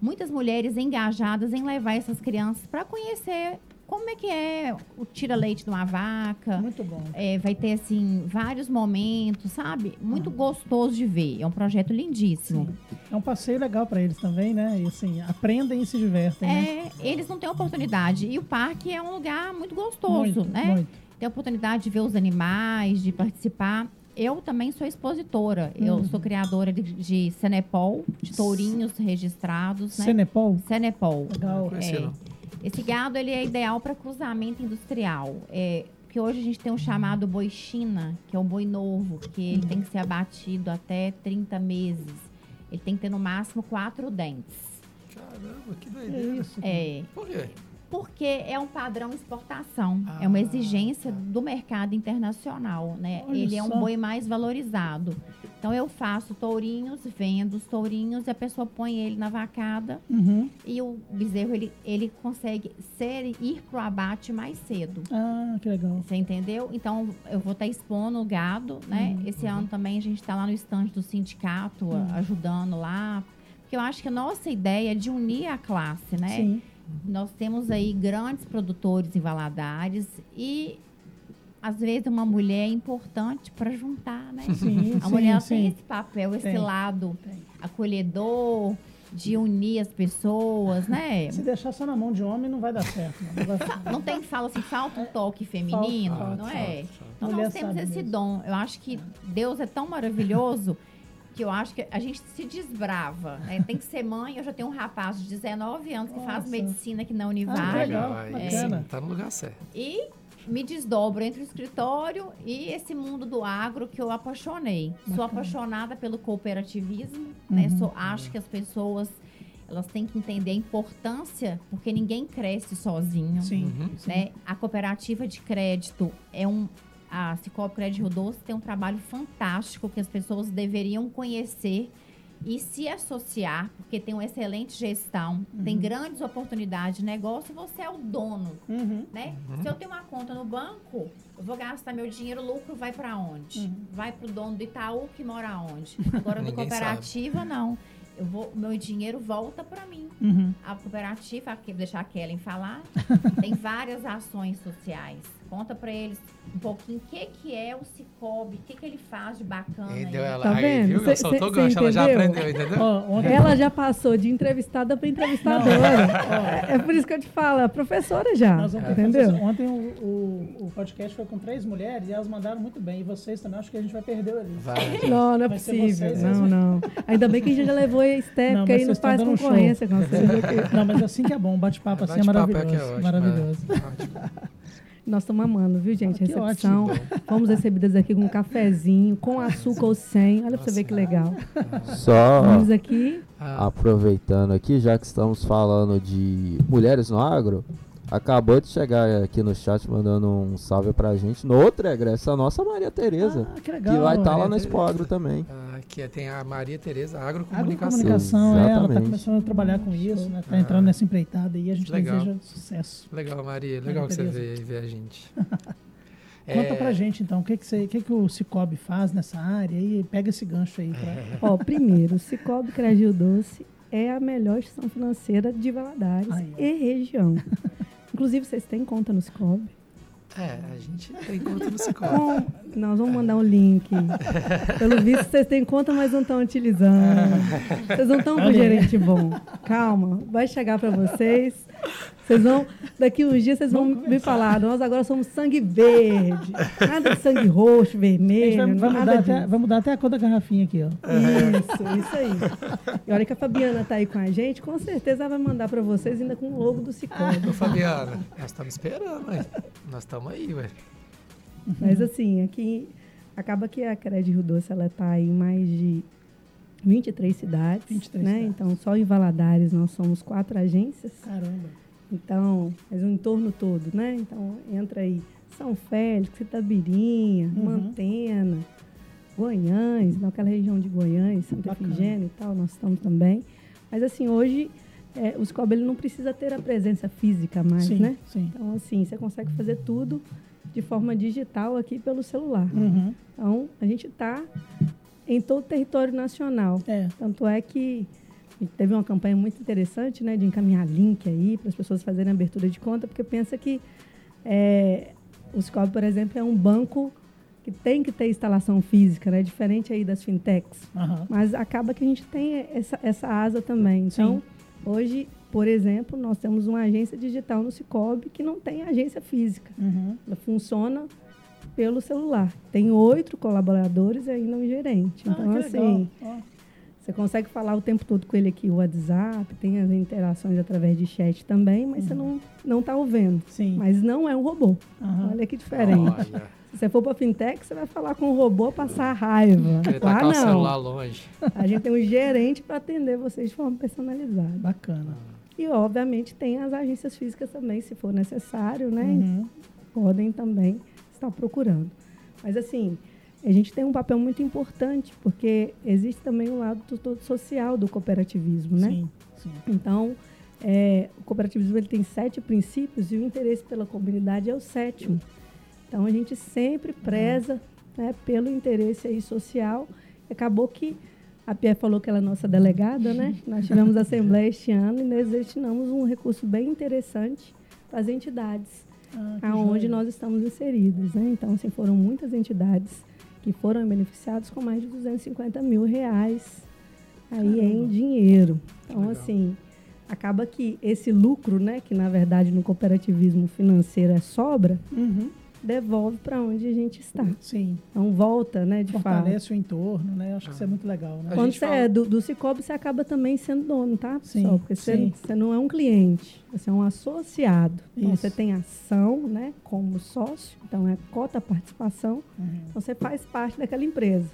muitas mulheres engajadas em levar essas crianças para conhecer como é que é o tira-leite de uma vaca. Muito bom. É, vai ter, assim, vários momentos, sabe? Muito gostoso de ver. É um projeto lindíssimo. É um passeio legal para eles também, né? E assim, aprendem e se divertem, né? É, eles não têm oportunidade. E o parque é um lugar muito gostoso, Muito, né? muito. Tem a oportunidade de ver os animais, de participar. Eu também sou expositora. Eu Uhum. sou criadora de, de Cenepol, de tourinhos registrados, né? Cenepol? Cenepol. Legal. É. Esse gado ele é ideal para cruzamento industrial. É, porque hoje a gente tem um chamado boi China, que é um boi novo, que ele tem que ser abatido até 30 meses. Ele tem que ter no máximo quatro dentes. Caramba, que doideira. É, Por quê? Porque é um padrão exportação, é uma Ah, exigência tá. do mercado internacional, né? Ele é um boi mais valorizado. Então eu faço tourinhos, vendo os tourinhos e a pessoa põe ele na vacada Uhum. e o bezerro ele, ele consegue ser ir pro abate mais cedo. Ah, que legal. Você entendeu? Então, eu vou estar expondo o gado, né? Uhum. Esse ano também a gente está lá no estande do sindicato, a- ajudando lá. Porque eu acho que a nossa ideia é de unir a classe, né? Sim. Nós temos aí grandes produtores em Valadares e, às vezes, uma mulher é importante para juntar, né? *laughs* Sim, A sim, mulher sim. tem esse papel, esse Tem, lado tem. acolhedor, de unir as pessoas, né? Se deixar só na mão de homem, não vai dar certo. Não, Não vai- Não tem fala assim, falta um toque feminino, Falta, não falta, é? Então Mulher nós temos esse mesmo. dom. Eu acho que Deus é tão maravilhoso que eu acho que a gente se desbrava. né? Tem que ser mãe. Eu já tenho um rapaz de 19 anos que faz Nossa. medicina aqui na Ah, que Univale. legal. aí bacana. sim, tá no lugar certo. e me desdobro entre o escritório e esse mundo do agro que eu apaixonei. Sou apaixonada pelo cooperativismo, né? Uhum. Sou, acho que as pessoas elas têm que entender a importância, porque ninguém cresce sozinho Sim. Uhum. sim. né? A cooperativa de crédito é um a Cicobi Crédito Rio Doce tem um trabalho fantástico que as pessoas deveriam conhecer e se associar, porque tem uma excelente gestão, tem grandes oportunidades de negócio, você é o dono, Uhum. né? Se eu tenho uma conta no banco, eu vou gastar meu dinheiro, o lucro vai para onde? Vai para o dono do Itaú que mora onde? *laughs* Agora Ninguém cooperativa não. Eu vou, o meu dinheiro volta para mim. Uhum. A cooperativa, aqui, vou deixar a Kellen falar, *laughs* tem várias ações sociais. Conta para eles um pouquinho o que, que é o Cicobi, o que, que ele faz de bacana. Aí aí. deu ela, Tá aí, vendo? viu? Cê- soltou cê- gancho, cê ela já entendeu? aprendeu, entendeu? Ela já passou de entrevistada para entrevistadora. é por isso que eu te falo, a professora já. Nós entendeu? Ontem o, o, o podcast foi com três mulheres e elas mandaram muito bem. E vocês também, acho que a gente vai perder ali. Vai. *laughs* Não, não é Vai possível. vocês, não, não. Ainda bem que a gente já levou a Não, Steph, mas que aí não faz dando um concorrência com vocês. Não, mas assim que é bom, um bate-papo assim é Bate-papo maravilhoso. que é ótimo, maravilhoso. é. Ótimo. Nós estamos amando, viu, gente? Ah, que Recepção. Fomos recebidas aqui com um cafezinho, com açúcar ou sem. Olha pra você ver que legal. Só Vamos aqui. Ah, aproveitando aqui, já que estamos falando de mulheres no agro, acabou de chegar aqui no chat mandando um salve pra gente. No outro egresso, a nossa Maria Tereza, Ah, que legal. que vai estar lá Maria no Expo Agro também. ah, Que é- tem a Maria Tereza Agrocomunicação. Agrocomunicação, é, ela está começando a trabalhar com isso, né? Está Ah. entrando nessa empreitada e a gente Legal. deseja sucesso. Legal, Maria. Legal que você Tereza. veio ver a gente. *laughs* Conta É, pra gente então, o que, que, você, o que, que o Cicobi faz nessa área e pega esse gancho aí. Pra... *laughs* Ó, primeiro, o Cicobi Cragil Doce é a melhor instituição financeira de Valadares ó. e região. Inclusive, vocês têm conta no Cicobi? É, a gente tem conta no Cicobi. Nós vamos mandar um link. Pelo visto, vocês têm conta, mas não estão utilizando. Vocês não estão com gerente bom. Calma, vai chegar para vocês. Vocês vão, daqui uns dias, vocês vão me falar. Nós agora somos sangue verde. Nada de sangue roxo, vermelho. vai, vai nada mudar até, vai mudar até a cor da garrafinha aqui, ó. Isso, isso aí. E a hora que a Fabiana tá aí com a gente, com certeza ela vai mandar para vocês ainda com o logo do Cicobi. Ô, Fabiana, nós estamos esperando, ué. Nós estamos aí, ué. Mas assim, aqui acaba que a Cred Rio Doce ela está em mais de 23 cidades, 23 né? cidades. Então só em Valadares nós somos quatro agências. Caramba. Então, mas o entorno todo, né? Então entra aí São Félix, Itabirinha, Uhum. Mantena, Goiães, naquela região de Goiães, Santa. Efigênia e tal, nós estamos também. Mas assim, hoje é, o ele não precisa ter a presença física mais, sim, né? sim. Então assim, você consegue fazer tudo de forma digital aqui pelo celular. Uhum. Então, a gente está em todo o território nacional. É, Tanto é que teve uma campanha muito interessante, né, de encaminhar link aí para as pessoas fazerem abertura de conta, porque pensa que é, o Scob, por exemplo, é um banco que tem que ter instalação física, né, diferente aí das fintechs. aham. Mas acaba que a gente tem essa, essa asa também. Então, hoje, por exemplo, nós temos uma agência digital no Cicobi que não tem agência física. Uhum. Ela funciona pelo celular. Tem oito colaboradores e ainda um gerente. Ah, Então, assim, legal. Você consegue falar o tempo todo com ele aqui, o WhatsApp, tem as interações através de chat também, mas você não não está o vendo. sim. Mas não é um robô. Aham. Olha que diferente. Olha, Se você for para fintech, você vai falar com o robô passar raiva. queria Lá tacar o celular não. longe. A gente tem um gerente para atender vocês de forma personalizada. Bacana. E, obviamente, tem as agências físicas também, se for necessário, né? Uhum. podem também estar procurando. Mas assim, a gente tem um papel muito importante, porque existe também o lado do todo social do cooperativismo, né? Sim, sim. Então, é, o cooperativismo ele tem sete princípios e o interesse pela comunidade é o sétimo. Então, a gente sempre preza né, pelo interesse aí social. Acabou que a Pia falou que ela é nossa delegada, né? *laughs* Nós tivemos assembleia este ano e nós destinamos um recurso bem interessante para as entidades Ah, aonde joia. nós estamos inseridos. Né? Então, assim, foram muitas entidades que foram beneficiadas com mais de 250 mil reais aí em Caramba. dinheiro. Então, Legal. assim, acaba que esse lucro, né, que na verdade no cooperativismo financeiro é sobra, Uhum. Devolve para onde a gente está. Sim. Então, volta, né, de fato. Fortalece o entorno, né? Acho que isso é muito legal, né? Quando você fala- é do, do Cicobi, você acaba também sendo dono, tá, Sim, pessoal? Porque você, sim. você não é um cliente, você é um associado. Então, você tem ação, né, como sócio, então é cota participação, Uhum. então você faz parte daquela empresa.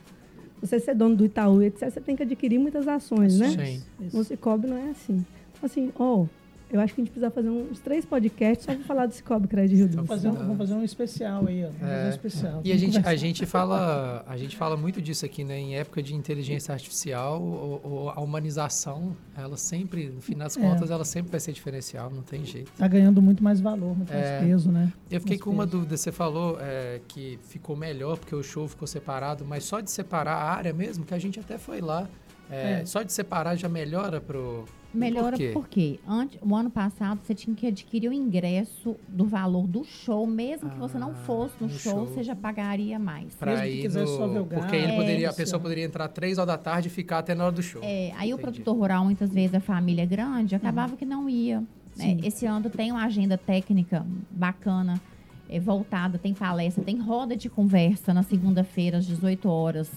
Você ser dono do Itaú, etc., você tem que adquirir muitas ações, né? Sim. No Cicobi não é assim. Então, assim, ó, eu acho que a gente precisa fazer uns três podcasts só para falar do Cicobi Crédito Rio Vamos Doce. fazer, um, vamos fazer um especial aí, ó. Fazer um especial. E a gente, a gente fala, a gente fala muito disso aqui, né? Em época de inteligência artificial, o- o- a humanização, ela sempre, no fim das É. contas, ela sempre vai ser diferencial, não tem jeito. Tá ganhando muito mais valor, muito É. mais peso, né? Eu fiquei Mais com uma peso. dúvida, você falou é, que ficou melhor porque o show ficou separado, mas só de separar a área mesmo, que a gente até foi lá, é, É. só de separar já melhora pro... Melhora Por quê? porque antes, o ano passado você tinha que adquirir o ingresso do valor do show, mesmo que você não Ah, fosse no, no show, show. você já pagaria mais. Pra Mesmo que ir quisesse no- só ver o Porque ele gás, poderia, a pessoa é. poderia entrar três horas da tarde e ficar até na hora do show. É, aí o Entendi. produtor rural, muitas vezes, a família é grande, acabava que não ia. né? Esse ano tem uma agenda técnica bacana, é, voltada, tem palestra, tem roda de conversa na segunda-feira, às 18 horas,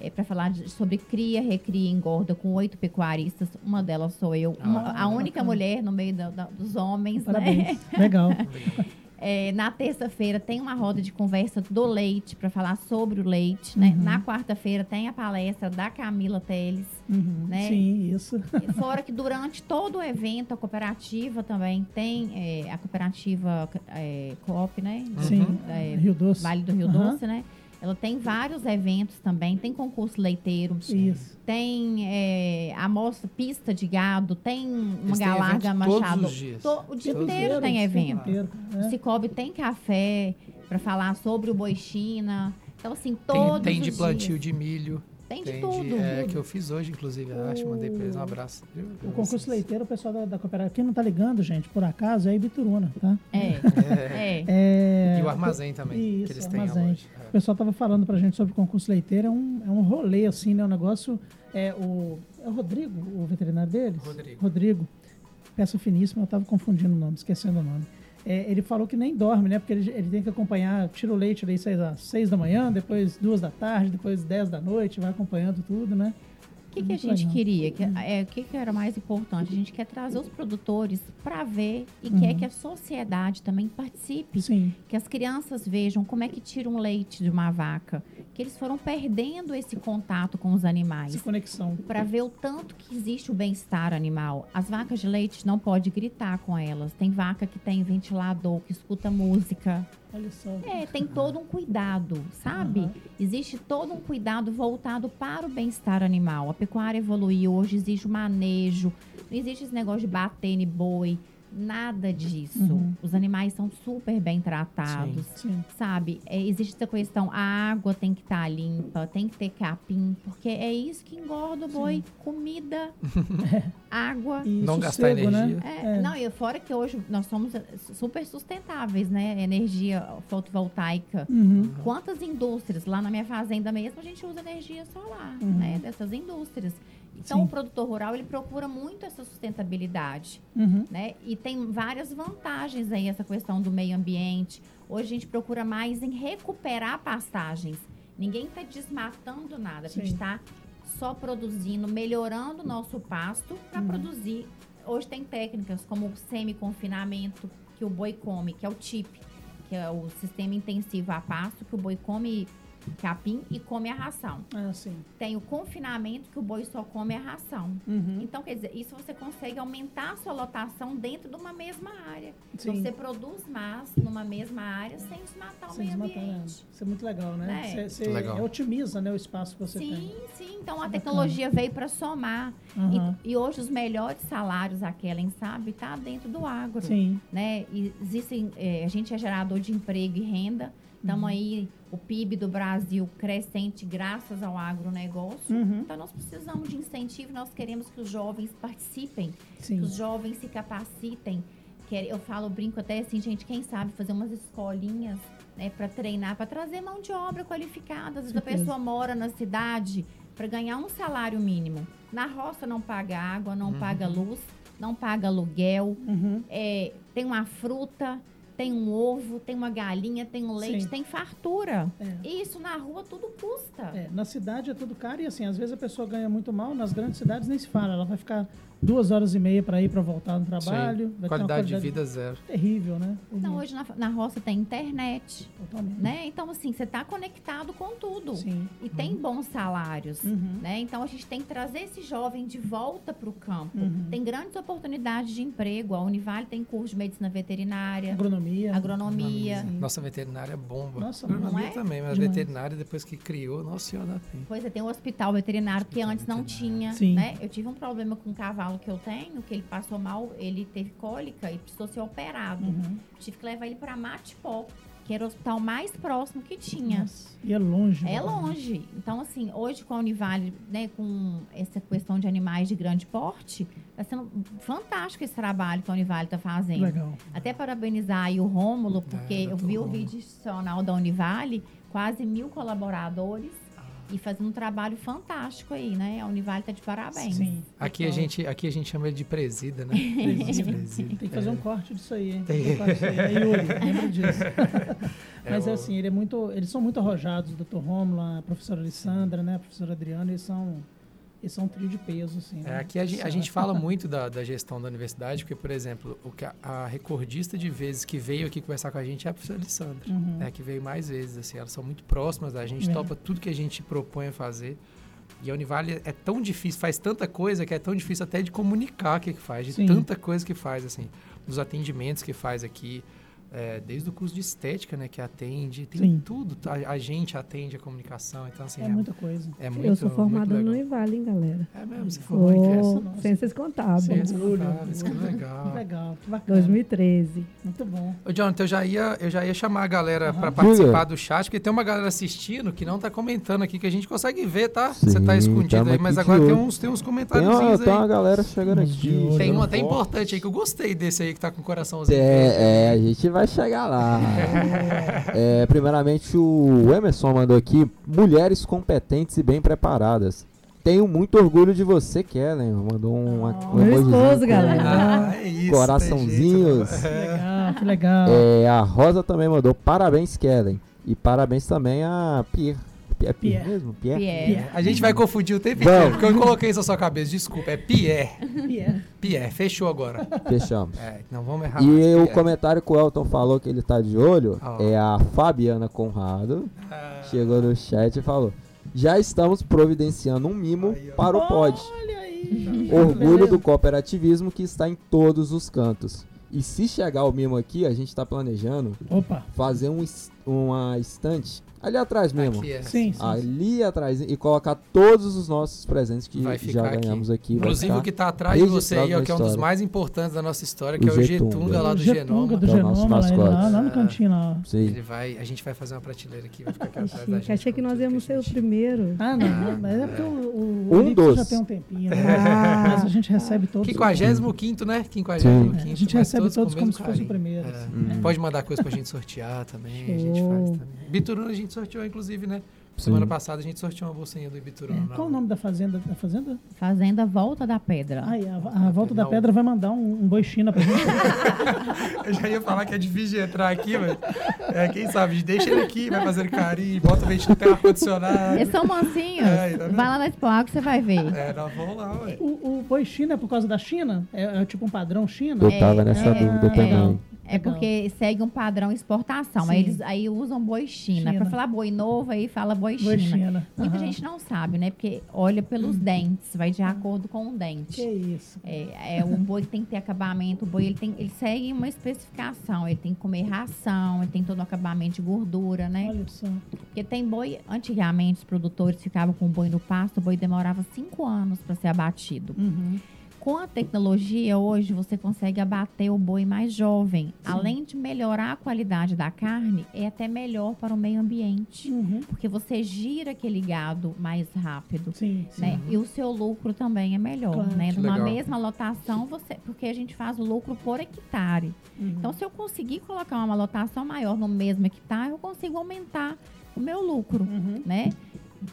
é, para falar de- sobre cria, recria e engorda com oito pecuaristas. Uma delas sou eu, uma- Ah, a única bacana. mulher no meio da- da- dos homens, né? Parabéns. *laughs* Legal. É, na terça-feira tem uma roda de conversa do leite para falar sobre o leite, né? Uhum. Na quarta-feira tem a palestra da Camila Teles. Uhum. Né? Sim, isso. Fora que durante todo o evento a cooperativa também tem é, a cooperativa é, Coop, né? Sim. É, Rio Doce. Vale do Rio. Doce, né? Ela tem vários eventos também, tem concurso leiteiro, Isso. tem é, a mostra pista de gado, tem uma Eles galarga evento todos machado. os dias. To- o dia Todos os inteiro dias. tem o evento. inteiro, O né? Cicobi tem café para falar sobre o boi China. Então, assim, Tem, todos tem de os plantio dias. de milho. Tem de Tem tudo. de, é, que eu fiz hoje, inclusive, eu acho. Mandei pra eles um abraço. O concurso leiteiro, o pessoal da, da cooperativa, quem não tá ligando, gente, por acaso, é Ibituruna, tá? É, *laughs* É. é. É, E o armazém também, Isso, que eles o têm a. O pessoal tava falando pra gente sobre o concurso leiteiro, é um, é um rolê, assim, né? Um negócio. É o, é o Rodrigo, o veterinário deles? Rodrigo. Rodrigo. Peça finíssima, eu tava confundindo o nome, esquecendo o nome. É, ele falou que nem dorme, né? Porque ele, ele tem que acompanhar, tira o leite ali seis, às seis da manhã, depois duas da tarde, depois dez da noite, vai acompanhando tudo, né? O que, que a gente legal. queria? Que, é, o que, que era mais importante? A gente quer trazer os produtores para ver e quer que a sociedade também participe. Sim. Que as crianças vejam como é que tira um leite de uma vaca. Que eles foram perdendo esse contato com os animais. Essa conexão. Para ver o tanto que existe o bem-estar animal. As vacas de leite não pode gritar com elas. Tem vaca que tem ventilador, que escuta música. Olha só. É, tem todo um cuidado, sabe? Aham. Existe todo um cuidado voltado para o bem-estar animal. A pecuária evoluiu, hoje existe o manejo, não existe esse negócio de bater em boi, nada disso. Uhum. Os animais são super bem tratados, Sim. sabe? É, existe essa questão, a água tem que estar limpa, tem que ter capim, porque é isso que engorda o boi. Comida, *laughs* água. E Não gastar né? energia. É, É. Não, e fora que hoje nós somos eh, super sustentáveis, né? Energia fotovoltaica. Uhum. Quantas indústrias? Lá na minha fazenda mesmo, a gente usa energia solar, Uhum. né? Dessas indústrias. Então, Sim. o produtor rural, ele procura muito essa sustentabilidade, Uhum. né? E tem várias vantagens aí, essa questão do meio ambiente. Hoje a gente procura mais em recuperar pastagens. Ninguém está desmatando nada. A gente está só produzindo, melhorando o nosso pasto para Uhum. produzir. Hoje tem técnicas como o semi-confinamento, que o boi come, que é o TIP, que é o sistema intensivo a pasto, que o boi come capim e come a ração. Ah, sim. Tem o confinamento, que o boi só come a ração. Uhum. Então, quer dizer, isso você consegue aumentar a sua lotação dentro de uma mesma área. Então, Sim. você produz mais numa mesma área sem desmatar o Sem meio desmatar, né? ambiente. Isso é muito legal, né? É. Você, você Legal. otimiza né, o espaço que você Sim, tem. sim. Então, a Bacana. tecnologia veio para somar. Aham. E, e hoje, os melhores salários, a Kellen sabe, tá dentro do agro. Sim. né? E existem, é, a gente é gerador de emprego e renda. Estamos Uhum. aí, o PIB do Brasil crescente graças ao agronegócio. Uhum. Então, nós precisamos de incentivo, nós queremos que os jovens participem, Sim. que os jovens se capacitem. Eu falo, brinco até assim, gente, quem sabe fazer umas escolinhas né, para treinar, para trazer mão de obra qualificada. Às vezes a pessoa mora na cidade para ganhar um salário mínimo. Na roça não paga água, não paga luz, não paga aluguel, Uhum. é, tem uma fruta, tem um ovo, tem uma galinha, tem um leite, Sim. tem fartura. É. E isso na rua tudo custa. É, na cidade é tudo caro e assim, às vezes a pessoa ganha muito mal, nas grandes cidades nem se fala. Ela vai ficar duas horas e meia para ir para voltar no trabalho. Vai ter uma Qualidade de vida zero. terrível, né? Então Terrível, hoje na, na roça tem internet, Totalmente. né? Então assim, você está conectado com tudo. Sim. E tem bons salários, Uhum. né? Então a gente tem que trazer esse jovem de volta para o campo. Uhum. Tem grandes oportunidades de emprego. A Univale tem curso de medicina veterinária, Agronomia. agronomia. Sim. Nossa veterinária é bomba. Nossa, Agronomia não é? também, mas a Demais. veterinária, depois que criou, nossa senhora. Pois é, tem um hospital veterinário que Hospital antes não veterinário. tinha, Sim. né? Eu tive um problema com um cavalo que eu tenho, que ele passou mal, ele teve cólica e precisou ser operado. Uhum. Tive que levar ele para Matipó, que era o hospital mais próximo que tinha. Nossa, E é longe. É né? longe. Então, assim, hoje com a Univale, né, com essa questão de animais de grande porte, está sendo fantástico esse trabalho que a Univale está fazendo. Legal. Até parabenizar aí o Rômulo, É, porque eu doutor vi o vídeo institucional da Univale, quase mil colaboradores e fazendo um trabalho fantástico aí, né? A Univale está de parabéns. Sim. Aqui a, gente, aqui a gente chama ele de presida, né? Presida. *laughs* Presida. Tem que fazer É. um corte disso aí, hein? Tem. Tem que fazer um corte disso aí. É Yuri, lembra *laughs* disso. É Mas o- assim, ele é muito, eles são muito arrojados, o Dr. Romulo, a professora Alessandra, né? A professora Adriana, eles são, eles são um trio de peso, assim. É, né? aqui a gente, a gente fala *laughs* muito da, da gestão da universidade, porque, por exemplo, o que a, a recordista de vezes que veio aqui conversar com a gente é a professora Alessandra, Uhum. né, que veio mais vezes. Assim, elas são muito próximas da gente, É. topa tudo que a gente propõe a fazer. E a Univale é tão difícil, faz tanta coisa que é tão difícil até de comunicar o que, que faz, de Sim. tanta coisa que faz, assim, dos atendimentos que faz aqui, é, desde o curso de estética, né, que atende, tem Sim. tudo. A, a gente atende a comunicação, então assim, É é, muita coisa. é muito Eu sou formada no. Ivale, hein, galera? É mesmo, você formou em Essa ciências contábeis. Ciências contábeis, que legal. Que legal, que bacana. 2013. Muito bom. Ô, Jonathan, eu já ia, eu já ia chamar a galera Aham. para participar do chat, porque tem uma galera assistindo que não tá comentando aqui, que a gente consegue ver, tá? Você tá Sim, escondido tamo aí, mas agora tem uns, tem uns Tem comentários uma, aí. tem uma galera chegando aqui. Tem um até importante aí, que eu gostei desse aí que tá com o coraçãozinho. É, é, a gente vai chegar lá. É, primeiramente, o Emerson mandou aqui: mulheres competentes e bem preparadas. Tenho muito orgulho de você, Kellen. Mandou um, um Meu esposo, galera. Ah, *laughs* *laughs* é isso. Coraçãozinhos. jeito, né? Que legal, que legal. É, a Rosa também mandou parabéns, Kellen. E parabéns também a Pierre. É Pierre, Pierre. mesmo? Pierre? Pierre. A gente vai confundir o tempo inteiro, porque eu coloquei isso na sua cabeça. Desculpa, é Pierre. Pierre. Pierre, fechou agora. Fechamos. É, não vamos errar E mais. o comentário que o Elton falou que ele tá de olho Ó. é a Fabiana Conrado. Ah, Chegou no chat e falou: Já estamos providenciando um mimo para o pod. Olha aí. Orgulho do cooperativismo que está em todos os cantos. E se chegar o mimo aqui, a gente está planejando Opa. fazer um, uma estante ali atrás mesmo. aqui é. Sim, sim. Ali atrás e colocar todos os nossos presentes que Vai já ficar aqui. ganhamos aqui. vai Inclusive o que tá atrás de você aí, ó, que é um dos mais importantes da nossa história, O que é o Getunga. Getunga lá do Getunga Genoma. do é o nosso Genoma, lá, lá, no cantinho lá. Sim. Ele vai, a gente vai fazer uma prateleira aqui, vai ficar aqui atrás da gente. Achei que nós íamos ser o gente- primeiro. Ah, não, mas é porque o, o, Um o dos. já tem um tempinho, né? *laughs* Ah. Mas a gente recebe todos. 55 né? 55 É, a gente recebe todos com o como se fosse o primeiro. É. assim, Hum. né? Pode mandar coisa pra gente sortear também, a gente faz também. Bituruna a gente sorteou, inclusive, né? Sim. Semana passada a gente sorteou uma bolsinha do Ibituruna. É, Qual o nome da fazenda? Da fazenda? Fazenda Volta da Pedra. Ai, a, a Volta da Não. Pedra vai mandar um, um boi China pra gente. *laughs* Eu já ia falar que é difícil de entrar aqui, mas é, quem sabe, deixa ele aqui, vai fazer carinho, bota o ventilador, tem ar-condicionado. Eles são mansinhos. É, tá? Vai lá na Expo Agro, você vai ver. É, nós vamos lá, ué. o, o boi China é por causa da China? É, é tipo um padrão China? Eu tava nessa dúvida é. também. É Legal. porque segue um padrão exportação. Sim. Aí eles aí usam boi China. China. Pra falar boi novo, aí fala boi, Boi China. China. Muita Aham. gente não sabe, né? Porque olha pelos dentes, vai de acordo com o dente. Que isso. É, é um boi que tem que ter acabamento, o boi ele, tem, ele segue uma especificação, ele tem que comer ração, ele tem todo o acabamento de gordura, né? Olha só. Porque tem boi, antigamente os produtores ficavam com o boi no pasto, o boi demorava cinco anos para ser abatido. Uhum. Com a tecnologia hoje você consegue abater o boi mais jovem. Além de melhorar a qualidade da carne, é até melhor para o meio ambiente. Uhum. Porque você gira aquele gado mais rápido. Sim, sim. Né? E o seu lucro também é melhor, Claro. né? Que Numa legal. mesma lotação, você, porque a gente faz o lucro por hectare. Uhum. Então, se eu conseguir colocar uma lotação maior no mesmo hectare, eu consigo aumentar o meu lucro, Uhum. né?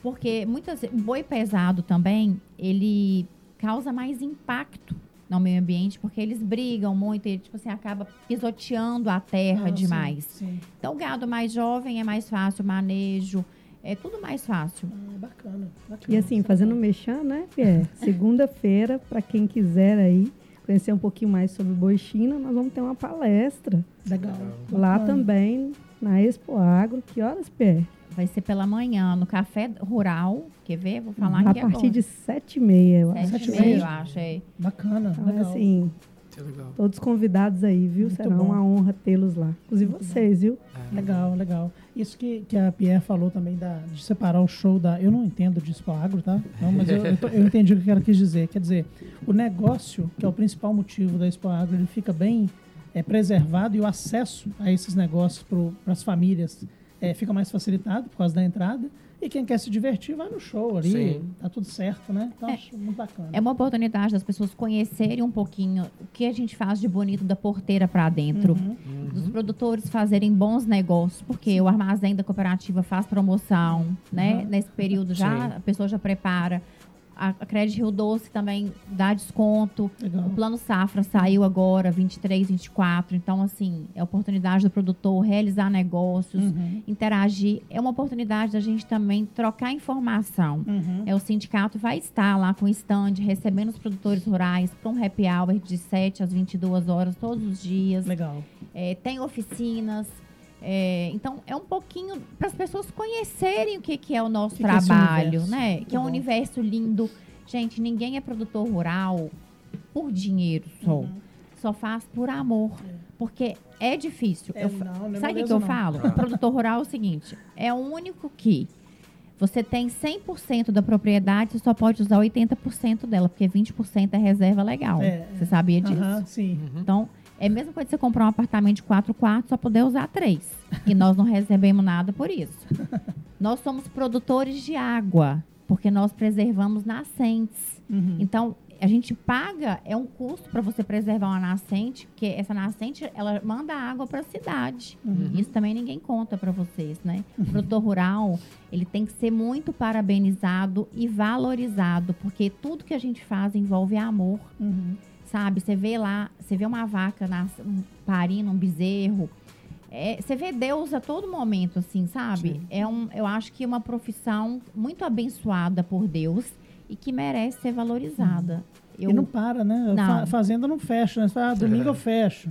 Porque muitas o boi pesado também, ele causa mais impacto no meio ambiente, porque eles brigam muito, e tipo assim, acaba pisoteando a terra Ah, demais. Sim, sim. Então, o gado mais jovem é mais fácil o manejo, é tudo mais fácil. Ah, bacana, bacana. E assim, é fazendo mexão, né, Pierre? *laughs* Segunda-feira, para quem quiser aí conhecer um pouquinho mais sobre boi China, nós vamos ter uma palestra Legal. lá Bacana. também na Expo Agro. Que horas, Pierre? Vai ser pela manhã, no Café Rural. Quer ver? Vou falar a aqui partir agora. de sete e meia, eu acho. Sete e meia, eu acho. É. Bacana, Então, legal. assim, Que legal. todos convidados aí, viu? Muito Será bom. uma honra tê-los lá. Inclusive Muito vocês, viu? É. Legal, legal. Isso que, que a Pierre falou também da, de separar o show da. Eu não entendo de Expo Agro, tá? Não, mas eu, eu, tô- eu entendi o que ela quis dizer. Quer dizer, o negócio, que é o principal motivo da Expo Agro, ele fica bem é, preservado e o acesso a esses negócios para as famílias é, fica mais facilitado por causa da entrada. E quem quer se divertir vai no show ali, Sim. tá tudo certo, né? Então É. acho muito bacana. É uma oportunidade das pessoas conhecerem um pouquinho o que a gente faz de bonito da porteira para dentro. Uhum. Dos produtores fazerem bons negócios, porque o armazém da cooperativa faz promoção, né? Uhum. Nesse período já Sim. a pessoa já prepara. A, a Crédito Rio Doce também dá desconto. Legal. O Plano Safra saiu agora, 23, 24. Então, assim, é oportunidade do produtor realizar negócios, Uhum. interagir. É uma oportunidade da gente também trocar informação. Uhum. É, o sindicato vai estar lá com stand, recebendo os produtores rurais para um happy hour de 7 às 22 horas todos os dias. Legal. É, tem oficinas. É, então, é um pouquinho para as pessoas conhecerem o que, que é o nosso Que que é trabalho, né? Muito que é um bom. universo lindo. Gente, ninguém é produtor rural por dinheiro só. Uhum. Só faz por amor. Porque é difícil. É, Eu não, é Sabe o que, eu não. falo? Ah. O produtor rural é o seguinte: é o único que você tem 100% da propriedade, você só pode usar 80% dela, porque 20% é reserva legal. É, Você sabia disso? Sim. Então, é a mesma coisa que você comprar um apartamento de quatro quartos, só poder usar três. E nós não recebemos nada por isso. *laughs* nós somos produtores de água, porque nós preservamos nascentes. Uhum. Então, a gente paga, é um custo para você preservar uma nascente, porque essa nascente, ela manda água para a cidade. Uhum. Isso também ninguém conta para vocês, né? O produtor rural, ele tem que ser muito parabenizado e valorizado, porque tudo que a gente faz envolve amor Uhum. Sabe? Você vê lá, você vê uma vaca nas, um, parindo, um bezerro. É, você vê Deus a todo momento, assim, sabe? Sim. É um, eu acho que é uma profissão muito abençoada por Deus e que merece ser valorizada. Eu, E não para, né? Não. Fa- fazenda não fecha, né? Você fala, ah, domingo eu fecho.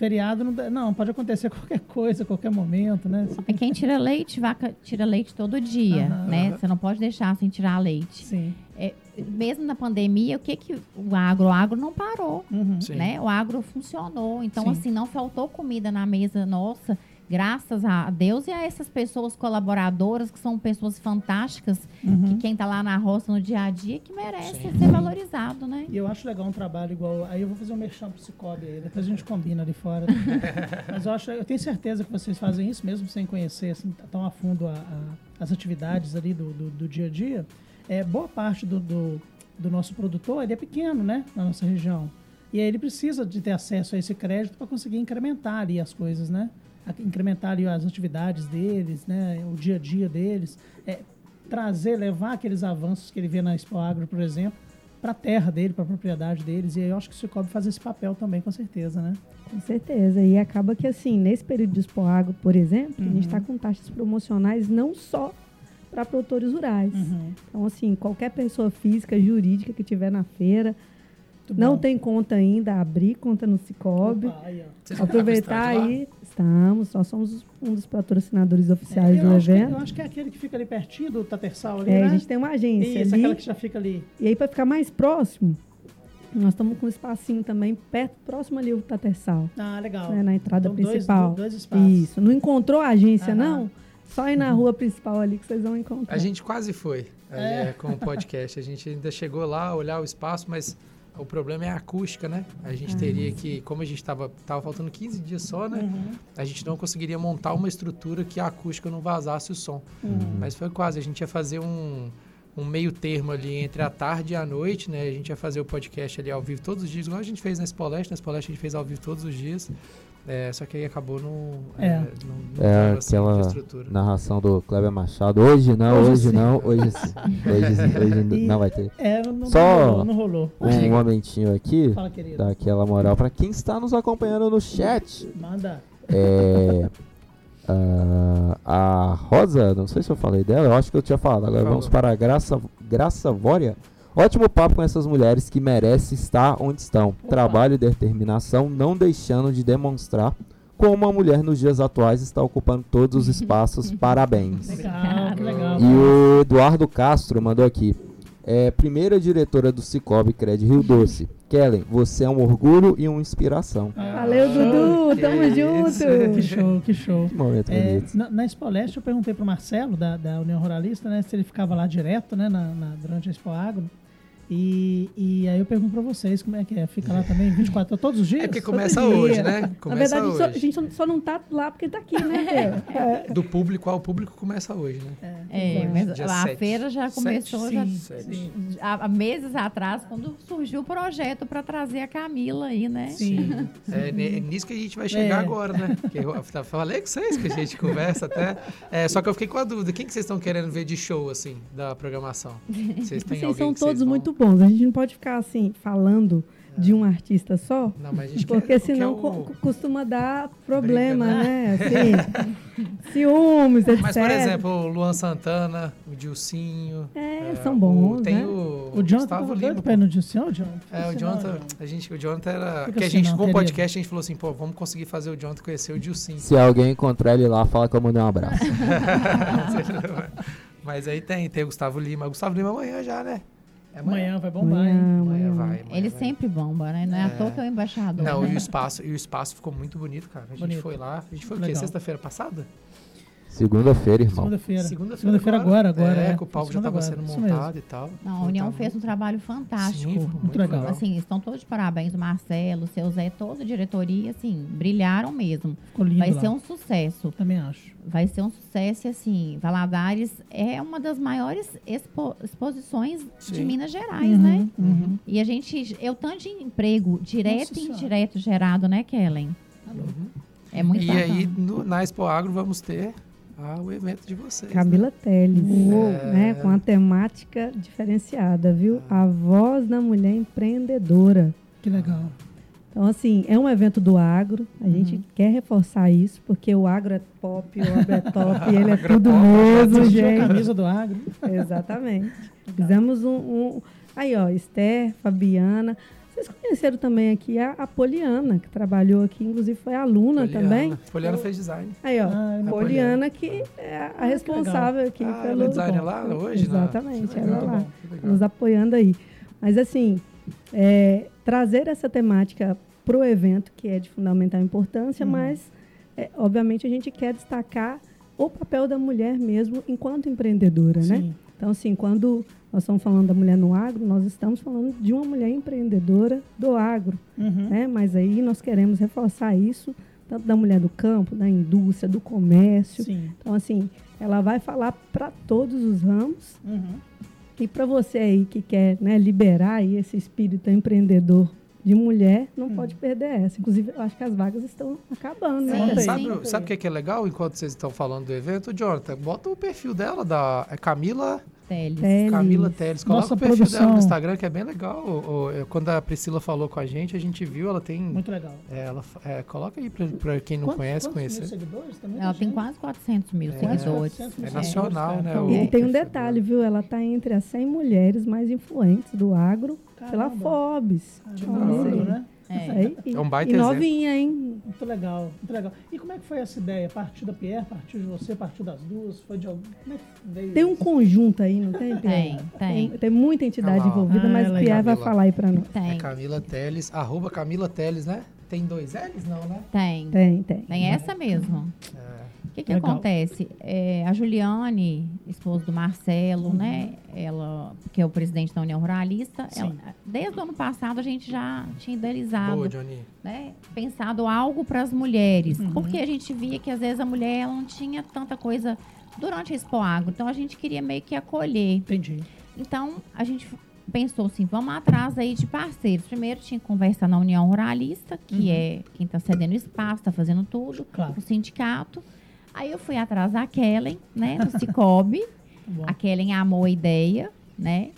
Feriado não, não, pode acontecer *laughs* qualquer coisa, qualquer momento, né? Você é tem- quem tira leite, vaca tira leite todo dia, Aham. né? Você não pode deixar sem tirar leite. Sim. É, mesmo na pandemia, o que que o agro, o agro não parou. Uhum. Né? O agro funcionou. Então, Sim. assim, não faltou comida na mesa nossa, graças a Deus e a essas pessoas colaboradoras, que são pessoas fantásticas, que Uhum. quem tá lá na roça no dia a dia, que merece ser valorizado, né? E eu acho legal um trabalho igual. Aí eu vou fazer um merchan pro Cicobi aí, depois a gente combina ali fora. *laughs* Mas eu acho, eu tenho certeza que vocês fazem isso mesmo sem conhecer assim, tão a fundo a- a- as atividades ali do, do, do dia a dia. É, boa parte do, do, do nosso produtor ele é pequeno, né? Na nossa região. E aí ele precisa de ter acesso a esse crédito para conseguir incrementar ali as coisas, né? A- Incrementar ali as atividades deles, né? O dia a dia deles. É, trazer, levar aqueles avanços que ele vê na Expo Agro, por exemplo, para a terra dele, para a propriedade deles. E aí eu acho que o Cicobi faz esse papel também, com certeza, né? Com certeza. E acaba que, assim, nesse período de Expo Agro, por exemplo, a Uhum. gente está com taxas promocionais não só para produtores rurais. Uhum. Então, assim, qualquer pessoa física, jurídica que estiver na feira, Muito não bom. tem conta ainda, abrir conta no Cicobi. Opa, aí, o Aproveitar aí, estamos, nós somos um dos patrocinadores oficiais É, do acho que, evento. eu acho que é aquele que fica ali pertinho do Tatersal ali, É, né? a gente tem uma agência Isso, ali. aquela que já fica ali. E aí, para ficar mais próximo, nós estamos com um espacinho também, perto, próximo ali o Tatersal, Ah, legal. né, na entrada Então, dois- principal. dois espaços. Isso. Não encontrou a agência, Aham. não? Só ir na rua principal ali que vocês vão encontrar. A gente quase foi É. é, com o podcast. A gente ainda chegou lá, olhar o espaço, mas o problema é a acústica, né? A gente teria que, como a gente estava tava faltando 15 dias só, né? Uhum. A gente não conseguiria montar uma estrutura que a acústica não vazasse o som. Uhum. Mas foi quase. A gente ia fazer um, um meio termo ali entre a tarde e a noite, né? A gente ia fazer o podcast ali ao vivo todos os dias, igual a gente fez na Spoleste. Na Spoleste a gente fez ao vivo todos os dias. É, só que aí acabou no, É. não, não É assim, aquela infraestrutura. narração do Kleber Machado. Hoje não, Hoje hoje não, hoje sim. *laughs* Hoje, sim, hoje não vai ter. É, não, não Só- rolou, não rolou. Um Diga. momentinho aqui, Fala, querido. dá aquela moral pra quem está nos acompanhando no chat. Manda. É, *laughs* ah, a Rosa, não sei se eu falei dela, eu acho que eu tinha falado. Agora Falou. vamos para a Graça, Graça Vória. Ótimo papo com essas mulheres que merecem estar onde estão. Trabalho e determinação, não deixando de demonstrar como uma mulher nos dias atuais está ocupando todos os espaços. *laughs* Parabéns. Legal, que legal. E o Eduardo Castro mandou aqui. É, primeira diretora do Cicobi Cred Rio Doce. Kellen, você é um orgulho e uma inspiração. Ah, Valeu, Dudu! que Tamo isso. junto! Que show, que show. Que momento É, bonito. na, na Expo Leste, eu perguntei pro Marcelo, da, da União Ruralista, né, se ele ficava lá direto, né, na, na- durante a Expo Agro. E, e aí eu pergunto pra vocês como é que é. Fica lá também 24 horas, todos os dias? É porque começa dia. hoje, né? Na Começa verdade, só- a hoje. gente só, só não tá lá porque tá aqui, né, Fê? É. *laughs* Do público ao público começa hoje, né? É, mas Dia a sete. feira já começou já, Sete. há, há meses atrás, quando surgiu o projeto para trazer a Camila aí, né? Sim. É, é nisso que a gente vai chegar É. agora, né? Que eu falei com vocês que a gente conversa até. É, só que eu fiquei com a dúvida: quem que vocês estão querendo ver de show, assim, da programação? Vocês têm Vocês alguém são que vocês todos vão- muito bons. A gente não pode ficar assim, falando de um artista só, Não, mas a gente porque quer, senão quer co- o... co- costuma dar problema, Briga, né? *laughs* Assim, ciúmes, etc. Mas, por exemplo, o Luan Santana, o Dilcinho. É, é, são bons, o, Tem né? o, O Jonathan Gustavo tava Lima. doido pra ir no Dilcinho, o Jonathan? É, o Assim, Jonathan, a gente, o Jonathan era. Que a gente, com o querido. podcast, a gente falou assim, pô, vamos conseguir fazer o Jonathan conhecer o Dilcinho. Se alguém encontrar ele lá, fala que eu mandei um abraço. *laughs* Mas aí tem, tem o Gustavo Lima. O Gustavo Lima amanhã já, né? É amanhã. Amanhã vai bombar, hein? Amanhã, Amanhã amanhã. vai. amanhã Ele vai. sempre bomba, né? Não é, à toa que é o embaixador. Não, né? e o espaço, e o espaço ficou muito bonito, cara. A gente Bonito. foi lá. A gente foi o quê? Sexta-feira passada? Segunda-feira, irmão. Segunda-feira. Segunda-feira Segunda-feira agora, agora. É, que o palco já Segunda estava agora, sendo montado e tal. Não, a Então União tá fez um trabalho fantástico. Sim, foi Muito legal. Assim, estão todos de parabéns, o Marcelo, o seu Zé, toda a diretoria, assim, brilharam mesmo. Ficou lindo Vai lá. ser um sucesso. Também acho. Vai ser um sucesso e, assim, Valadares é uma das maiores expo- exposições de Sim. Minas Gerais, Uhum, né? uhum. E a gente, eu tanto de emprego direto Nossa e Senhora. indireto gerado, né, Kellen? É muito E bacana. aí, no- na Expo Agro, vamos ter ah, o evento de vocês. né? Camila Teles, Uou. né? Com a temática diferenciada, viu? A voz da mulher empreendedora. Que legal. Então, assim, é um evento do agro. A Uhum. gente quer reforçar isso, porque o agro é pop, o agro é top, *laughs* ele é tudo pop, mesmo, Vestiu a gente. camisa do agro. *laughs* Exatamente. Fizemos um, um- Aí, ó, Esther, Fabiana. Vocês conheceram também aqui a, a Poliana, que trabalhou aqui, inclusive foi aluna Poliana. também. Poliana fez design. Aí, ó, Ah, Poliana, que é a responsável aqui Ah, pelo. ela é designer lá hoje, né? Exatamente, ela legal, lá, nos apoiando aí. Mas, assim, é, trazer essa temática para o evento, que é de fundamental importância, Uhum. mas, é, obviamente, a gente quer destacar o papel da mulher mesmo enquanto empreendedora, né? Sim. Então, assim, quando nós estamos falando da mulher no agro, nós estamos falando de uma mulher empreendedora do agro, Uhum. né? Mas aí nós queremos reforçar isso, tanto da mulher do campo, da indústria, do comércio. Sim. Então, assim, ela vai falar para todos os ramos. Uhum. E para você aí que quer né, liberar aí esse espírito empreendedor de mulher, não Hum. pode perder essa. Inclusive, eu acho que as vagas estão acabando, né? Sim, aí. Sabe, sabe o que é, que é legal enquanto vocês estão falando do evento? Jonathan, bota o perfil dela, da é Camila, Teles. Teles. Camila Teles. Coloca Nossa o perfil dela produção. no Instagram, que é bem legal. É, quando a Priscila falou com a gente, a gente viu, ela tem. Muito legal. é, ela, é, coloca aí pra, pra quem não Quantos- conhece, quantos mil conhecer. seguidores? Tem Ela tem gente. quase 400 mil É. seguidores. 400 mil É nacional, cara. né, o- E tem um detalhe, viu? Ela está entre as 100 mulheres mais influentes do agro pela Caramba. Forbes. De Então, mundo, assim, né? É. *laughs* aí, e, É um baita e exemplo. novinha, hein? Muito legal, muito legal. E como é que foi essa ideia? Partiu da Pierre, partiu de você, partiu das duas? Foi de algum. Como é que veio? Tem um conjunto aí, não tem, *laughs* Pierre? Tem, tem. Tem muita entidade Ah envolvida, Ah, mas é o. Pierre vai Camila. falar aí para nós. É Tem, Camila Teles, arroba Camila Teles, né? Tem dois L's, não, né? tem. Tem, tem. Tem essa mesmo. É. O que, que acontece? É, a Juliane, esposa do Marcelo, né? Ela, que é o presidente da União Ruralista, ela- desde o ano passado a gente já tinha idealizado, Boa, né? Pensado algo para as mulheres. Uhum. Porque a gente via que às vezes a mulher ela não tinha tanta coisa durante a Expo Agro. Então a gente queria meio que acolher. Entendi. Então, a gente pensou assim, vamos atrás aí de parceiros. Primeiro tinha que conversar na União Ruralista, que Uhum. é quem está cedendo espaço, está fazendo tudo, Claro. o sindicato. Aí eu fui atrás da Kellen, né, do Cicobi. *laughs* A Kellen amou a ideia, né?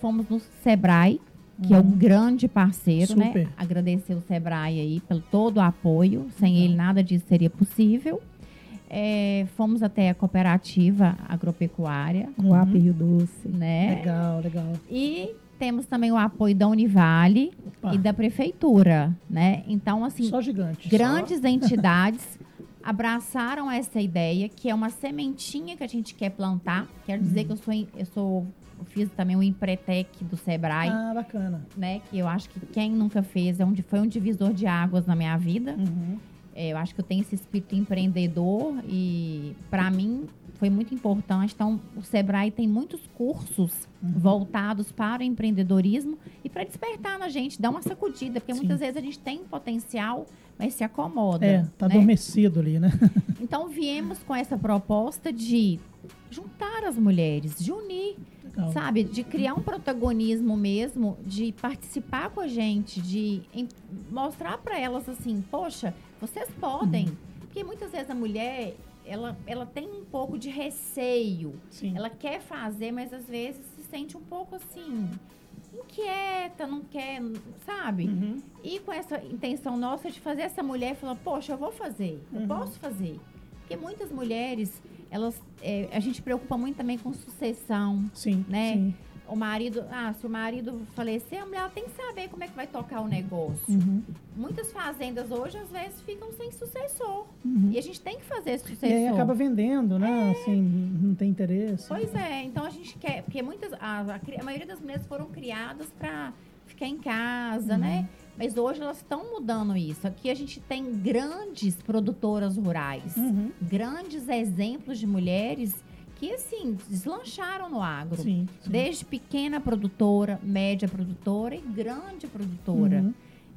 Fomos no Sebrae, que é um grande parceiro, né? Super. Agradecer o Sebrae aí pelo todo o apoio. Sem ele nada disso seria possível. É, fomos até a cooperativa agropecuária, O AP Rio Doce. né? Legal, legal. E temos também o apoio da Univale Opa. e da prefeitura, né? Então, assim, Só gigante. grandes entidades *laughs* abraçaram essa ideia, que é uma sementinha que a gente quer plantar. Quero dizer que eu sou, eu sou eu fiz também o Empretec do Sebrae, Ah, bacana. né? Que eu acho que quem nunca fez é um, foi um divisor de águas na minha vida. Uhum. É, eu acho que eu tenho esse espírito empreendedor e para mim foi muito importante. Então, o Sebrae tem muitos cursos Uhum. voltados para o empreendedorismo e para despertar na gente, dar uma sacudida, porque Sim. muitas vezes a gente tem potencial, mas se acomoda. É, tá né? adormecido ali, né? *laughs* Então, viemos com essa proposta de juntar as mulheres, de unir, Legal. sabe? De criar um protagonismo mesmo, de participar com a gente, de mostrar para elas assim, poxa, vocês podem. Uhum. Porque muitas vezes a mulher, ela, ela tem um pouco de receio. Sim. Ela quer fazer, mas às vezes se sente um pouco assim, inquieta, não quer, sabe? Uhum. E com essa intenção nossa de fazer essa mulher falar, poxa, eu vou fazer, eu Uhum. posso fazer. Porque muitas mulheres, elas, é, a gente preocupa muito também com sucessão, Sim. né? Sim. O marido, ah, se o marido falecer, a mulher tem que saber como é que vai tocar o negócio. Uhum. Muitas fazendas hoje, às vezes, ficam sem sucessor. Uhum. E a gente tem que fazer esse E aí sucessor. acaba vendendo, né? Assim, não tem interesse. Pois é, então a gente quer, porque muitas, a, a a maioria das mulheres foram criadas para ficar em casa, né? Mas hoje elas estão mudando isso. Aqui a gente tem grandes produtoras rurais, Uhum. grandes exemplos de mulheres que, assim, deslancharam no agro. Sim. sim. Desde pequena produtora, média produtora e grande produtora. Uhum.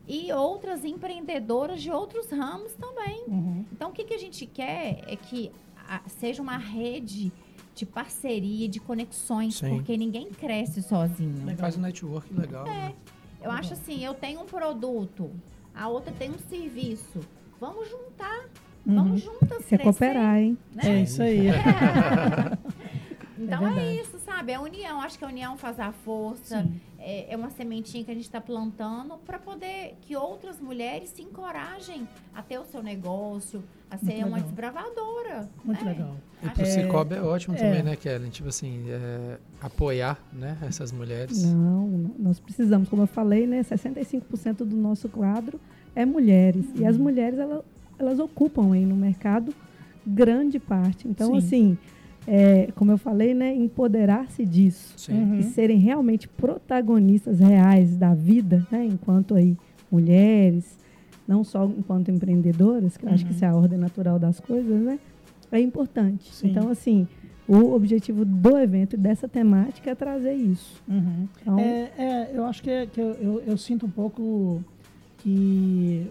E outras empreendedoras de outros ramos também. Uhum. Então, o que, que a gente quer é que a- seja uma rede de parceria, de conexões, Sim. porque ninguém cresce sozinho. Faz um network legal. É. né? Eu acho assim, eu tenho um produto, a outra tem um serviço. Vamos juntar. Vamos juntas Isso é crescer, cooperar, hein? né? É isso aí. *laughs* Então é, verdade. isso, sabe? É a união. Acho que a união faz a força. É, é uma sementinha que a gente está plantando para poder que outras mulheres se encorajem a ter o seu negócio, a ser Muito uma legal. desbravadora. Muito né? legal. E pro É, Cicobi é ótimo é. também, né, Kellen? Tipo assim, é, apoiar né, essas mulheres. Não, nós precisamos, como eu falei, né? 65% do nosso quadro é mulheres. E Uhum. as mulheres, ela- elas ocupam aí no mercado grande parte. Então, Sim. assim, é, como eu falei, né? Empoderar-se disso. Uhum. e serem realmente protagonistas reais da vida, né, enquanto aí mulheres, não só enquanto empreendedoras, que eu acho que Uhum. isso é a ordem natural das coisas, né, é importante. Sim. Então, assim, o objetivo do evento e dessa temática é trazer isso. Uhum. Então, É, é, eu acho que, é- que eu, eu, eu sinto um pouco que.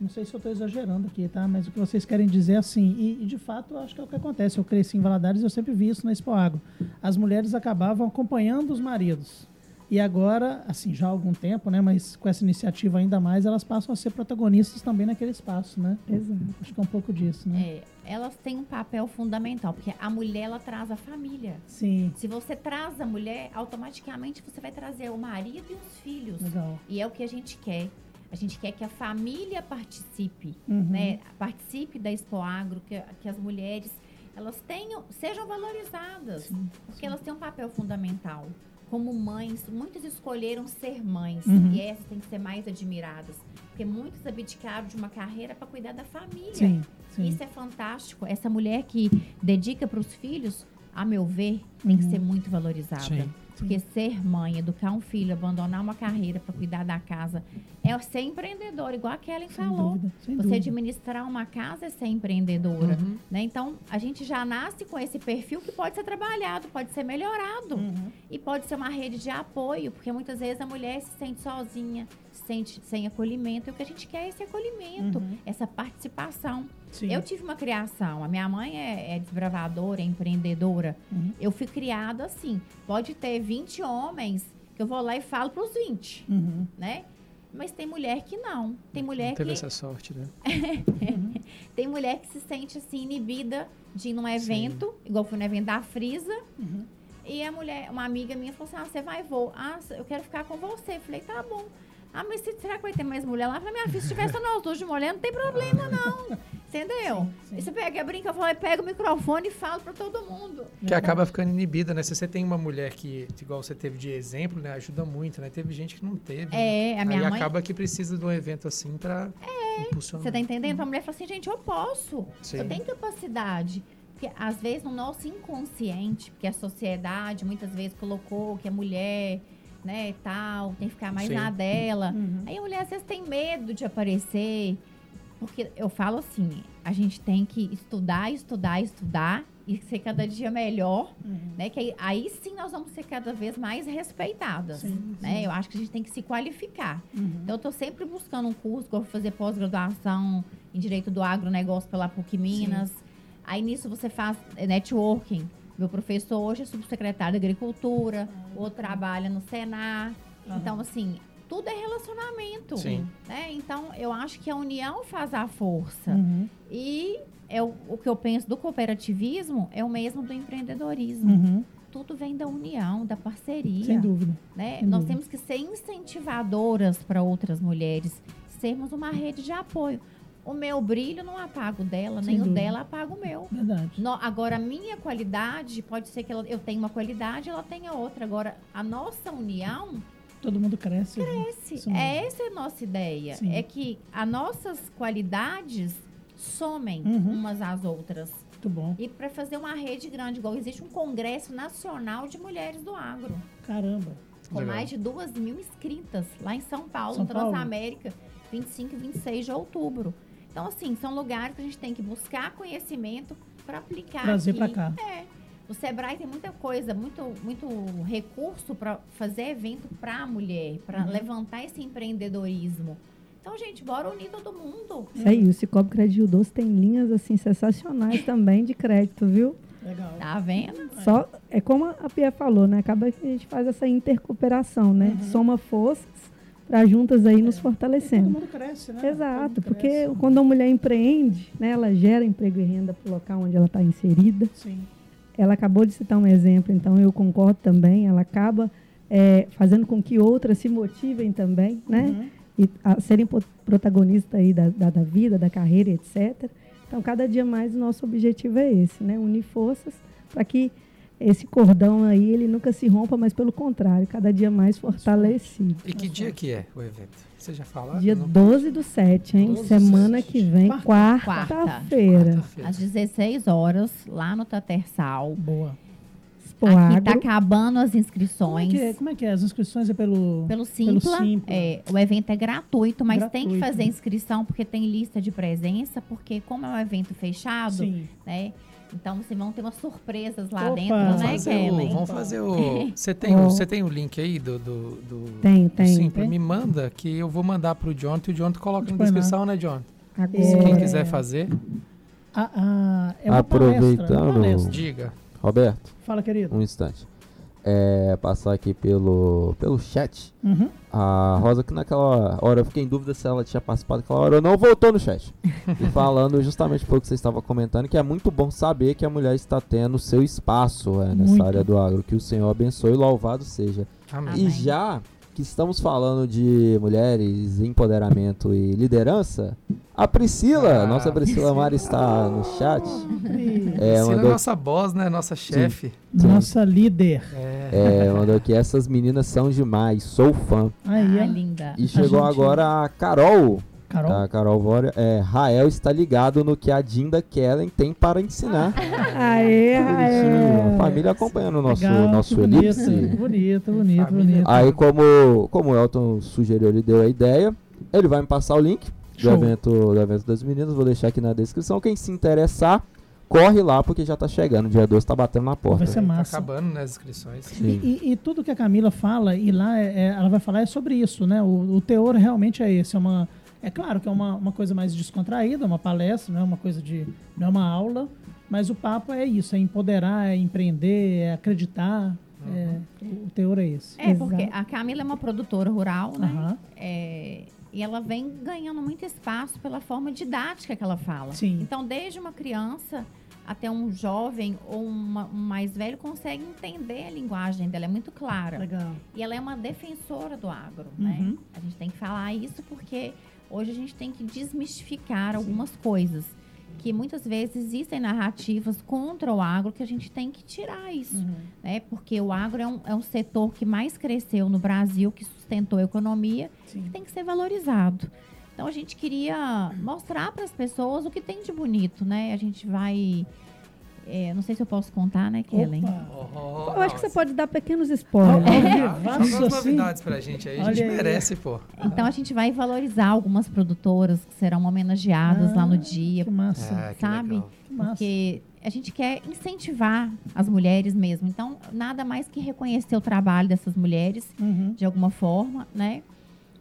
Não sei se eu estou exagerando aqui, tá? Mas o que vocês querem dizer é assim, e, e de fato acho que é o que acontece. Eu cresci em Valadares e eu sempre vi isso na Expo Agro. As mulheres acabavam acompanhando os maridos. E agora, assim, já há algum tempo, né? Mas com essa iniciativa ainda mais, elas passam a ser protagonistas também naquele espaço, né? exato. Acho que é um pouco disso, né? É, elas têm um papel fundamental, porque a mulher ela traz a família. Sim, Se você traz a mulher, automaticamente você vai trazer o marido e os filhos. legal. E é o que a gente quer. A gente quer que a família participe, Uhum. né? Participe da Expo Agro, que, que as mulheres elas tenham, sejam valorizadas, porque elas têm um papel fundamental. Como mães, muitas escolheram ser mães Uhum. e essas têm que ser mais admiradas, porque muitas abdicaram de uma carreira para cuidar da família. Sim, sim. Isso é fantástico. Essa mulher que dedica para os filhos, a meu ver, tem que Uhum. ser muito valorizada. Porque ser mãe, educar um filho, abandonar uma carreira para cuidar da casa, é ser empreendedor, igual a Kellen Sem falou. dúvida, Você dúvida. administrar uma casa é ser empreendedora. Uhum. Né? Então, a gente já nasce com esse perfil que pode ser trabalhado, pode ser melhorado. Uhum. E pode ser uma rede de apoio, porque muitas vezes a mulher se sente sozinha, se sente sem acolhimento. E o que a gente quer é esse acolhimento, Uhum. essa participação. Sim. Eu tive uma criação, a minha mãe é, é desbravadora, é empreendedora. Uhum. Eu fui criada assim. Pode ter 20 homens que eu vou lá e falo para os 20, Uhum. né? Mas tem mulher que não. Tem mulher Não teve que essa sorte, né? *laughs* tem mulher que se sente assim inibida de ir num evento, igual fui no evento da Frisa. Uhum. E a mulher, uma amiga minha falou assim: "Ah, você vai vou. Ah, eu quero ficar com você". Eu falei: "Tá bom". Ah, mas se- será que vai ter mais mulher lá? Eu falei, minha filha, se tiver só nós dois de mulher, não tem problema, não. Entendeu? sim. E você pega, brinca, fala, pega o microfone e fala pra todo mundo. Que acaba ficando inibida, né? Se você tem uma mulher que, igual você teve de exemplo, né? Ajuda muito, né? Teve gente que não teve. né? É, a minha Aí mãe. acaba que precisa de um evento assim pra impulsionar. Você tá entendendo? A mulher fala assim, gente, eu posso. Sim. Eu tenho capacidade. Porque às vezes no nosso inconsciente, porque a sociedade muitas vezes colocou que a mulher, né, tal, tem que ficar mais Sim. na dela. Uhum. Aí a mulher às vezes tem medo de aparecer. Porque eu falo assim, a gente tem que estudar, estudar, estudar e ser cada dia melhor, Uhum. né? Que aí, aí sim nós vamos ser cada vez mais respeitadas, Sim, né? sim. Eu acho que a gente tem que se qualificar. Uhum. Então, eu estou sempre buscando um curso, vou fazer pós-graduação em Direito do Agronegócio pela PUC Minas. Aí, nisso, você faz networking. Meu professor hoje é subsecretário de Agricultura, outro trabalha no Senar. Aham. Então, assim, tudo é relacionamento. Sim. Né? Então, eu acho que a união faz a força. Uhum. E é o, o que eu penso do cooperativismo é o mesmo do empreendedorismo. Uhum. Tudo vem da união, da parceria Sem dúvida. né? Sem Nós dúvida. temos que ser incentivadoras para outras mulheres, sermos uma rede de apoio. O meu brilho não apaga o dela, Sem nem o dúvida. dela apaga o meu. Verdade. No- agora, a minha qualidade, pode ser que ela- eu tenha uma qualidade, ela tenha outra. Agora, a nossa união, Todo mundo cresce. mesmo. é essa é a nossa ideia. Sim. É que as nossas qualidades somem Uhum. umas às outras. Muito bom. E para fazer uma rede grande, igual existe um Congresso Nacional de Mulheres do Agro, Caramba. com Legal. mais de duas mil inscritas lá em São Paulo, São no Paulo? Transamérica, 25 e 26 de outubro. Então, assim, são lugares que a gente tem que buscar conhecimento para aplicar Trazer aqui. pra cá. É. O Sebrae tem muita coisa, muito, muito recurso para fazer evento para a mulher, para Uhum. levantar esse empreendedorismo. Então, gente, bora unir todo mundo. Isso aí, o Cicobi Crédito Doce tem linhas assim sensacionais também de crédito, viu? Legal. Tá vendo? Só é como a Pia falou, né? Acaba que a gente faz essa intercooperação, né? Uhum. Soma forças para juntas aí nos E todo fortalecendo. mundo cresce, né? Exato, porque cresce. quando a mulher empreende, né, ela gera emprego e renda para o local onde ela está inserida. Sim. Ela acabou de citar um exemplo, então eu concordo também. Ela acaba é, fazendo com que outras se motivem também, né? Uhum. E a serem protagonistas aí da, da, da vida, da carreira, etc. Então, cada dia mais o nosso objetivo é esse, né? Unir forças para que esse cordão aí ele nunca se rompa, mas pelo contrário, cada dia mais fortalecido. E que dia que é o evento? Você já falou? Dia 12 do 7, hein? 12 do Semana 7. que vem, Quarta. quarta-feira. Às 16 horas, lá no Tatersal. Boa. Aqui Agro. tá acabando as Como é, inscrições. é, como é que é? As inscrições é pelo. Pelo Simpla, Simpla. é, o evento é gratuito, mas tem que Gratuito. fazer inscrição porque tem lista de presença, porque como é um evento fechado, Sim. né? Então vocês vão ter umas surpresas lá Opa! dentro, Vamos né, o, Kellen? vamos fazer o. *laughs* Você tem, o, você tem o link aí do. do, do Tem, do tem. Simpla? Tem? Me manda que eu vou mandar pro John e o John coloca na descrição, né, John? Agora, Se quem É. quiser fazer, A, a- é uma Aproveitando- palestra, uma palestra. diga. Roberto, Fala, querido. um instante. É, passar aqui pelo, pelo chat. Uhum. A Rosa, que naquela hora eu fiquei em dúvida se ela tinha participado naquela hora ou não, voltou no chat. e *laughs* falando justamente pelo que você estava comentando, que é muito bom saber que a mulher está tendo seu espaço é, nessa Muito. área do agro. Que o Senhor abençoe e louvado seja. Amém. E já que estamos falando de mulheres, empoderamento e liderança, a Priscila, Ah, nossa Priscila Mari está no chat. É, Priscila é mandou, nossa boss, né? Nossa chefe. Nossa líder. É. é, mandou que essas meninas são demais, sou fã. Aí, Ah, ó. linda. E chegou gente- agora a Carol. Carol. A Carol Vória, é, Rael está ligado no que a Dinda Kellen tem para ensinar. Aê, A aê. família acompanhando o nosso, Legal, nosso que bonito, elipse. bonito, bonito, Família. bonito. Aí, como, como o Elton sugeriu, ele deu a ideia, ele vai me passar o link do evento, do evento das meninas, vou deixar aqui na descrição. Quem se interessar, corre lá, porque já tá chegando. Dia 12 tá batendo na porta. Vai ser Tá massa. acabando nas inscrições. E, Sim. e- e tudo que a Camila fala, e lá é- é- ela vai falar é sobre isso, né? O, o teor realmente é esse. É, uma, é claro que é uma, uma coisa mais descontraída, uma palestra, não é uma coisa de. não é uma aula, mas o papo é isso, é empoderar, é empreender, é acreditar. é- o teor é esse. É, Exato. porque a Camila é uma produtora rural, né? Aham. É, e ela vem ganhando muito espaço pela forma didática que ela fala. Sim. Então, desde uma criança até um jovem ou uma- um mais velho consegue entender a linguagem dela, é muito clara. Legal. E ela é uma defensora do agro, né? Uhum. A gente tem que falar isso porque hoje a gente tem que desmistificar algumas coisas. Que muitas vezes existem narrativas contra o agro que a gente tem que tirar isso Uhum. né? Porque o agro é um, é um setor que mais cresceu no Brasil, que sustentou a economia, Sim. que tem que ser valorizado. Então a gente queria mostrar para as pessoas o que tem de bonito, né? A gente vai, é, não sei se eu posso contar, né, Kellen? Opa. Eu acho que você pode dar pequenos spoilers. ao Joga vivaço, umas assim. novidades pra gente aí, a gente aí. merece, pô. Então a gente vai valorizar algumas produtoras que serão homenageadas lá no Ah, dia, Que massa. É, que sabe? legal. Porque a gente quer incentivar as mulheres mesmo. Então nada mais que reconhecer o trabalho dessas mulheres Uhum. de alguma forma, né?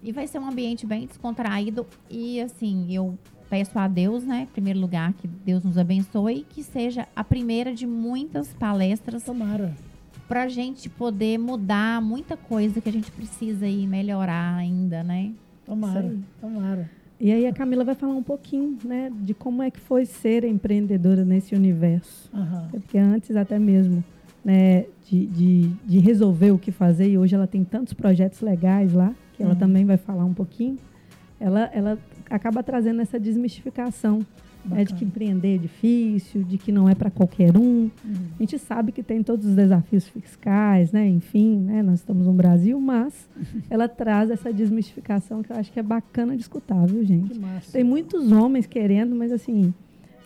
E vai ser um ambiente bem descontraído e assim, eu peço a Deus, né, em primeiro lugar, que Deus nos abençoe e que seja a primeira de muitas palestras Tomara. pra gente poder mudar muita coisa que a gente precisa aí melhorar ainda, né? Tomara. Tomara. E aí a Camila vai falar um pouquinho, né, de como é que foi ser empreendedora nesse universo. É porque antes até mesmo, né, de, de, de resolver o que fazer, e hoje ela tem tantos projetos legais lá, que ela Uhum. também vai falar um pouquinho. Ela, ela acaba trazendo essa desmistificação né, de que empreender é difícil, de que não é para qualquer um. Uhum. A gente sabe que tem todos os desafios fiscais, né? Enfim, né? nós estamos no Brasil, mas *laughs* ela traz essa desmistificação que eu acho que é bacana de escutar, viu, gente? Que massa. Tem muitos homens querendo, mas assim,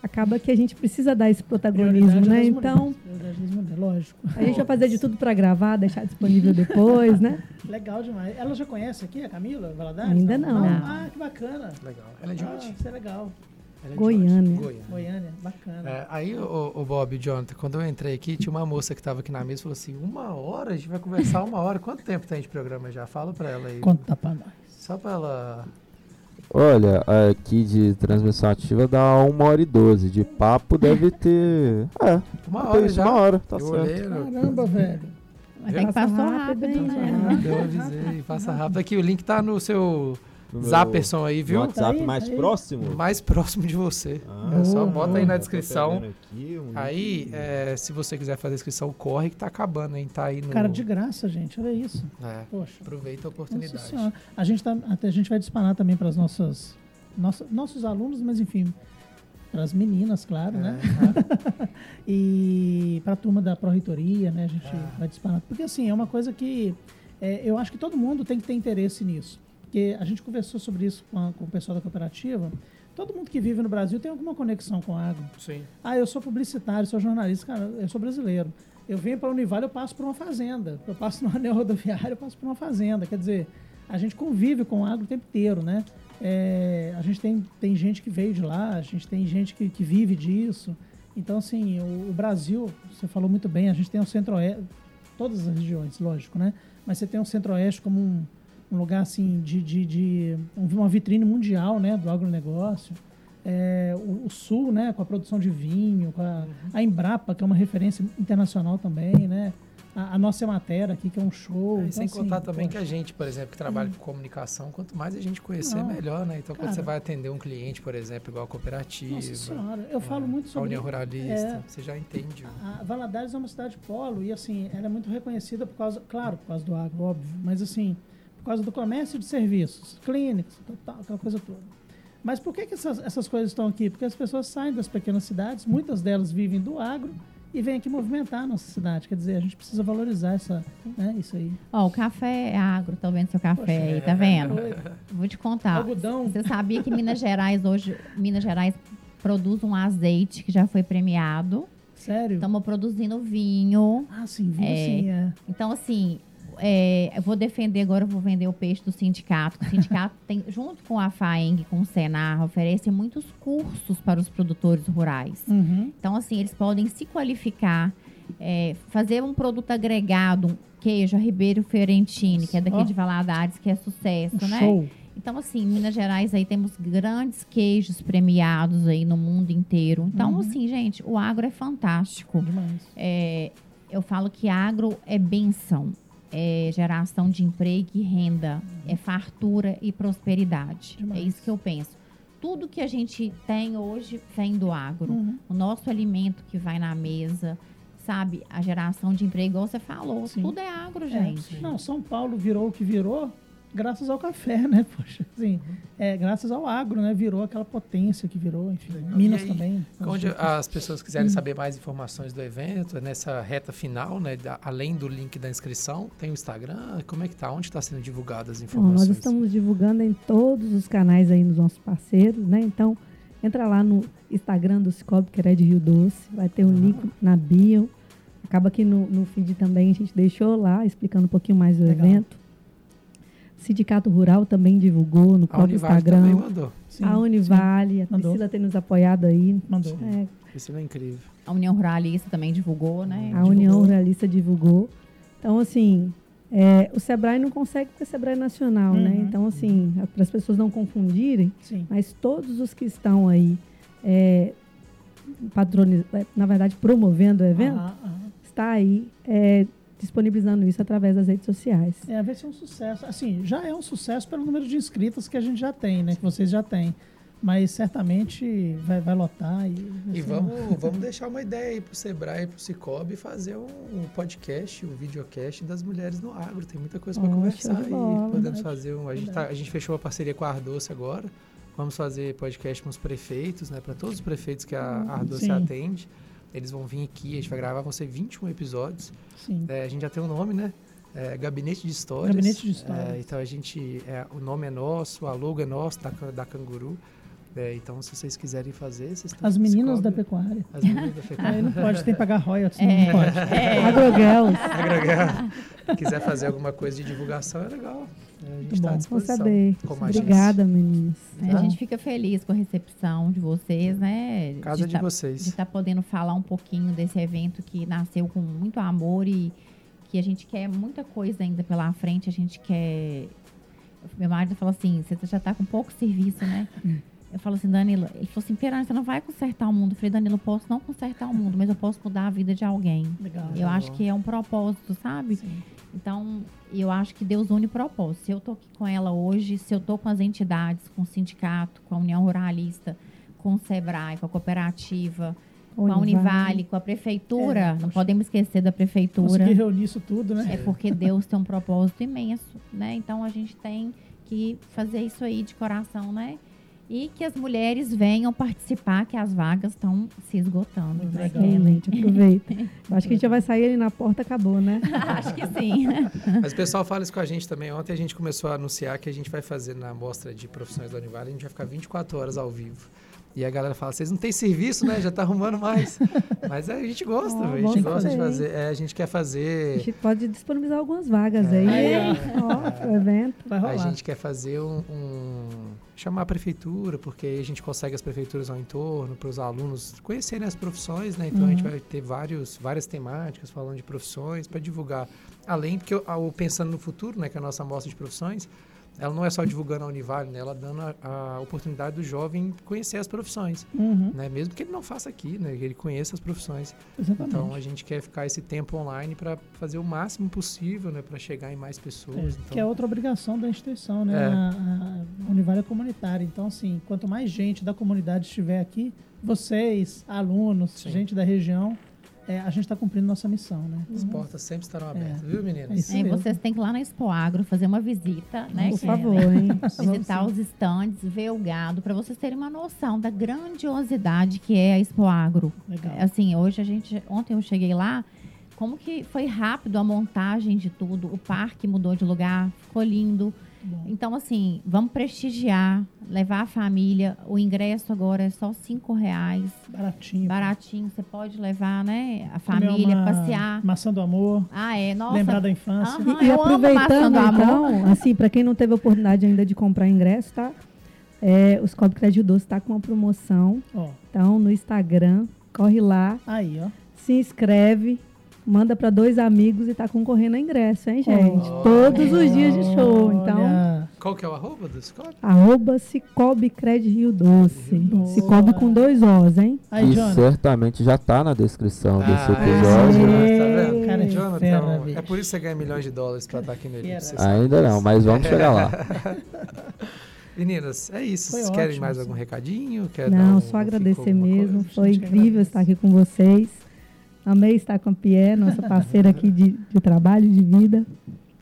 acaba que a gente precisa dar esse protagonismo, né? Então, mulheres, lógico. a gente vai fazer de tudo para gravar, deixar disponível depois, né? Legal demais. Ela já conhece aqui a Camila Valadares? Ainda não. Ah, que bacana. Legal. Ela é de Ah, onde? isso é legal. Ela é de Goiânia. Goiânia. Goiânia, bacana. É, aí, o, o Bob e Jonathan, quando eu entrei aqui, tinha uma moça que estava aqui na mesa e falou assim: uma hora? A gente vai conversar uma hora. Quanto tempo tem de programa já? Fala pra ela aí. Conta pra nós. Só pra ela. Olha, aqui de transmissão ativa dá 1 hora e 12. De papo deve ter. É, Uma tem hora isso, já. uma hora, tá eu certo. olhei, Caramba, velho. Mas tem que Passa passar rápido, rápido, hein? né? Eu avisei, passa rápido. Aqui, o link tá no seu Meu- Zapperson aí, viu? WhatsApp Tá aí, mais tá aí. próximo? Mais próximo de você. Ah, é só boa, bota aí na tô descrição. aqui um Aí, é, se você quiser fazer a inscrição, corre que tá acabando, hein? Tá aí no. Cara, de graça, gente. Olha isso. É, Poxa. aproveita a Nossa oportunidade. senhora. A gente, tá, até a gente vai disparar também para as nossas, nossa, nossos alunos, mas enfim, para as meninas, claro, né? É. *laughs* E para a turma da Pró-Reitoria, né? A gente Ah. vai disparar. Porque assim, é uma coisa que é, eu acho que todo mundo tem que ter interesse nisso. Porque a gente conversou sobre isso com, a- com o pessoal da cooperativa. Todo mundo que vive no Brasil tem alguma conexão com a agro. Sim. Ah, eu sou publicitário, sou jornalista, cara, eu sou brasileiro. Eu venho para a Univale, eu passo por uma fazenda. Eu passo no *laughs* anel rodoviário, eu passo por uma fazenda. Quer dizer, a gente convive com o agro o tempo inteiro, né? É, a gente tem, tem gente que veio de lá, a gente tem gente que, que vive disso. Então, assim, o, o Brasil, você falou muito bem, a gente tem o centro-oeste, todas as regiões, lógico, né? Mas você tem o centro-oeste como um, um lugar, assim, de, de, de uma vitrine mundial, né? Do agronegócio. É, o, o Sul, né, com a produção de vinho, com a, a Embrapa, que é uma referência internacional também, né? A, a nossa matéria aqui, que é um show. É, Então, sem assim, contar também que poxa, a gente, por exemplo, que trabalha com comunicação, quanto mais a gente conhecer, Não. melhor, né? Então, quando Cara. você vai atender um cliente, por exemplo, igual a cooperativa, Nossa senhora, eu falo é, muito a sobre União Ruralista, É. você já entende. A Valadares é uma cidade polo e assim, ela é muito reconhecida por causa, claro, por causa do agro, óbvio, mas assim, por causa do comércio de serviços, clínicas, tal, aquela coisa toda. Mas por que, que essas, essas coisas estão aqui? Porque as pessoas saem das pequenas cidades, muitas delas vivem do agro e vêm aqui movimentar a nossa cidade. Quer dizer, a gente precisa valorizar essa, né, isso aí. Ó, o café é agro, tô vendo seu café Poxa, aí, tá vendo? Oi, Vou te contar. Algodão. Você sabia que Minas Gerais hoje, Minas Gerais produz um azeite que já foi premiado. Sério? Estamos produzindo vinho. ah, sim, viu É. sim, é. Então, assim, é, eu vou defender agora, eu vou vender o peixe do sindicato. O sindicato tem, junto com a FAENG, com o Senar, oferece muitos cursos para os produtores rurais. Uhum. Então, assim, eles podem se qualificar, é, fazer um produto agregado, um queijo, a Ribeiro Fiorentini, que é daqui Ó. de Valadares, que é sucesso, Um né? show. Então, assim, em Minas Gerais aí temos grandes queijos premiados aí no mundo inteiro. Então, Uhum. assim, gente, o agro é fantástico. Demais. É, eu falo que agro é benção, é geração de emprego e renda, é fartura e prosperidade. Demais. É isso que eu penso. Tudo que a gente tem hoje vem do agro. Uhum. O nosso alimento que vai na mesa, sabe? A geração de emprego, igual você falou, Sim. tudo é agro, É, gente. Não, São Paulo virou o que virou graças ao café, né? Poxa, assim, é, graças ao agro, né? Virou aquela potência que virou, enfim. Minas E aí, também. Onde As- as pessoas quiserem saber mais informações do evento, nessa reta final, né, da- além do link da inscrição, tem o Instagram, como é que tá? Onde está sendo divulgadas as Bom, informações? nós estamos divulgando em todos os canais aí dos nossos parceiros, né? Então, entra lá no Instagram do Cicobi, que é de Rio Doce, vai ter um link na bio. Acaba que no, no feed também a gente deixou lá, explicando um pouquinho mais do Legal. evento. Sindicato Rural também divulgou no A próprio Univale também Instagram. mandou. Sim, A Univale, a Mandou. Priscila tem nos apoiado aí. mandou. É, Isso é incrível. A União Ruralista também divulgou, né? a União Ruralista divulgou. Então, assim, é, o Sebrae não consegue porque o Sebrae é nacional, né? Uhum. Então, assim, para as pessoas não confundirem, Sim. mas todos os que estão aí, é, patroniz- é, na verdade, promovendo o evento, aham. está aí é, disponibilizando isso através das redes sociais. É, vai ser um sucesso. Assim, já é um sucesso pelo número de inscritos que a gente já tem, né? Que vocês já têm. mas certamente vai, vai lotar. E, E vamos, vamos deixar uma ideia aí pro Sebrae e pro Cicobi fazer um, um podcast, um videocast das mulheres no agro. Tem muita coisa para conversar aí. Podemos fazer um. A gente, tá- a gente fechou uma parceria com a Ardoce agora. Vamos fazer podcast com os prefeitos, né? Para todos os prefeitos que a a Ardoce Sim. atende. Eles vão vir aqui, a gente vai gravar, vão ser 21 episódios. Sim. É, a gente já tem um nome, né? É, Gabinete de Histórias. Gabinete de Histórias. É, então a gente. é, o nome é nosso, a logo é nosso, da, da Canguru. É, então, se vocês quiserem fazer, vocês estão As meninas da descobrem. pecuária. As meninas da *laughs* Aí pecuária. não pode, tem que pagar royalties, É. não pode. É. Agrogels. Agregar. quiser fazer alguma coisa de divulgação, é legal. É, a gente Muito está à disposição. saber. Obrigada, meninas. É, a gente fica feliz com a recepção de vocês, né? Casa de tá- vocês. de estar podendo falar um pouquinho desse evento que nasceu com muito amor e que a gente quer muita coisa ainda pela frente. A gente quer. Meu marido falou assim: você já está com pouco serviço, né? Eu falo assim, Danilo, ele falou assim, Perana, você não vai consertar o mundo. Eu falei, Danilo, eu posso não consertar o mundo, mas eu posso mudar a vida de alguém. Legal. Eu acho que é um propósito, sabe? Sim. Então, eu acho que Deus une propósito. Se eu tô aqui com ela hoje, se eu tô com as entidades, com o sindicato, com a União Ruralista, com o Sebrae, com a cooperativa, com a Univale, com a prefeitura, É, não podemos esquecer da prefeitura. Conseguir reunir isso tudo, né? É porque Deus tem um propósito imenso, né? Então a gente tem que fazer isso aí de coração, né? E que as mulheres venham participar, que as vagas estão se esgotando. Né? Excelente, aproveita. *laughs* Acho que a gente já vai sair ali na porta, acabou, né? *laughs* Acho que sim. Mas o pessoal fala isso com a gente também. Ontem a gente começou a anunciar que a gente vai fazer na mostra de profissões da Univale, a gente vai ficar 24 horas ao vivo. E a galera fala, vocês não têm serviço, né? Já tá arrumando mais. *laughs* Mas a gente gosta, velho. a gente gosta de fazer. É, a gente quer A fazer. gente pode disponibilizar algumas vagas aí. Aí, Ó, pro evento. Vai A rolar. gente quer fazer um, um- chamar a prefeitura, porque aí a gente consegue as prefeituras ao entorno, para os alunos conhecerem as profissões, né? Então a gente vai ter vários, várias temáticas falando de profissões para divulgar. Além, porque o Pensando no Futuro, né, que é a nossa amostra de profissões, ela não é só divulgando a Univale, né? Ela dando a, a oportunidade do jovem conhecer as profissões, Uhum, né? Mesmo que ele não faça aqui, né? Que ele conheça as profissões. exatamente. Então a gente quer ficar esse tempo online para fazer o máximo possível, né? Para chegar em mais É, pessoas. que é outra obrigação da instituição, né? É. A, a Univale é comunitária. Então, assim, quanto mais gente da comunidade estiver aqui, vocês, alunos, Sim. gente da região, é, a gente está cumprindo nossa missão, né? As Então, portas sempre estarão É. abertas, viu, É meninas? isso É, mesmo. vocês têm que ir lá na Expo Agro fazer uma visita, né? Por favor, hein? Visitar os estandes, ver o gado, para vocês terem uma noção da grandiosidade que é a Expo Agro. Legal. Assim, hoje a gente. Ontem eu cheguei lá, como que foi rápido a montagem de tudo, o parque mudou de lugar, ficou lindo. Então, assim, vamos prestigiar, levar a família. O ingresso agora é só cinco reais, baratinho. baratinho. Você pode levar, né? A família, uma passear. Maçã do amor, Ah, é. Nossa. lembrar da infância. Aham. E, e eu amo maçã aproveitando, do amor. então, assim, para quem não teve a oportunidade ainda de comprar ingresso, tá? É, o Scope Crédito Doce está com uma promoção. Ó, Então, no Instagram, corre lá, aí, ó. se inscreve, manda para dois amigos e tá concorrendo a ingresso, hein, gente? Oh. Todos os dias de show. Então, Olha, Qual que é o arroba do Scope? arroba Cicobi Crédito Rio Doce. Boa. Cicobi com dois Os, hein? Aí, e Jonathan. certamente já tá na descrição desse Ah, episódio. é. tá vendo? Cara, é Jonathan, fera, é por isso que você ganha milhões de dólares pra estar aqui sabe Ainda não, mas vamos chegar lá. *laughs* Meninas, é isso. Foi Vocês querem ótimo, mais sim. algum recadinho? Quer dar um- Não, só agradecer mesmo. coisa? Foi incrível agradece. estar aqui com vocês. Amei estar com a Pierre, nossa parceira aqui de, de trabalho, de vida.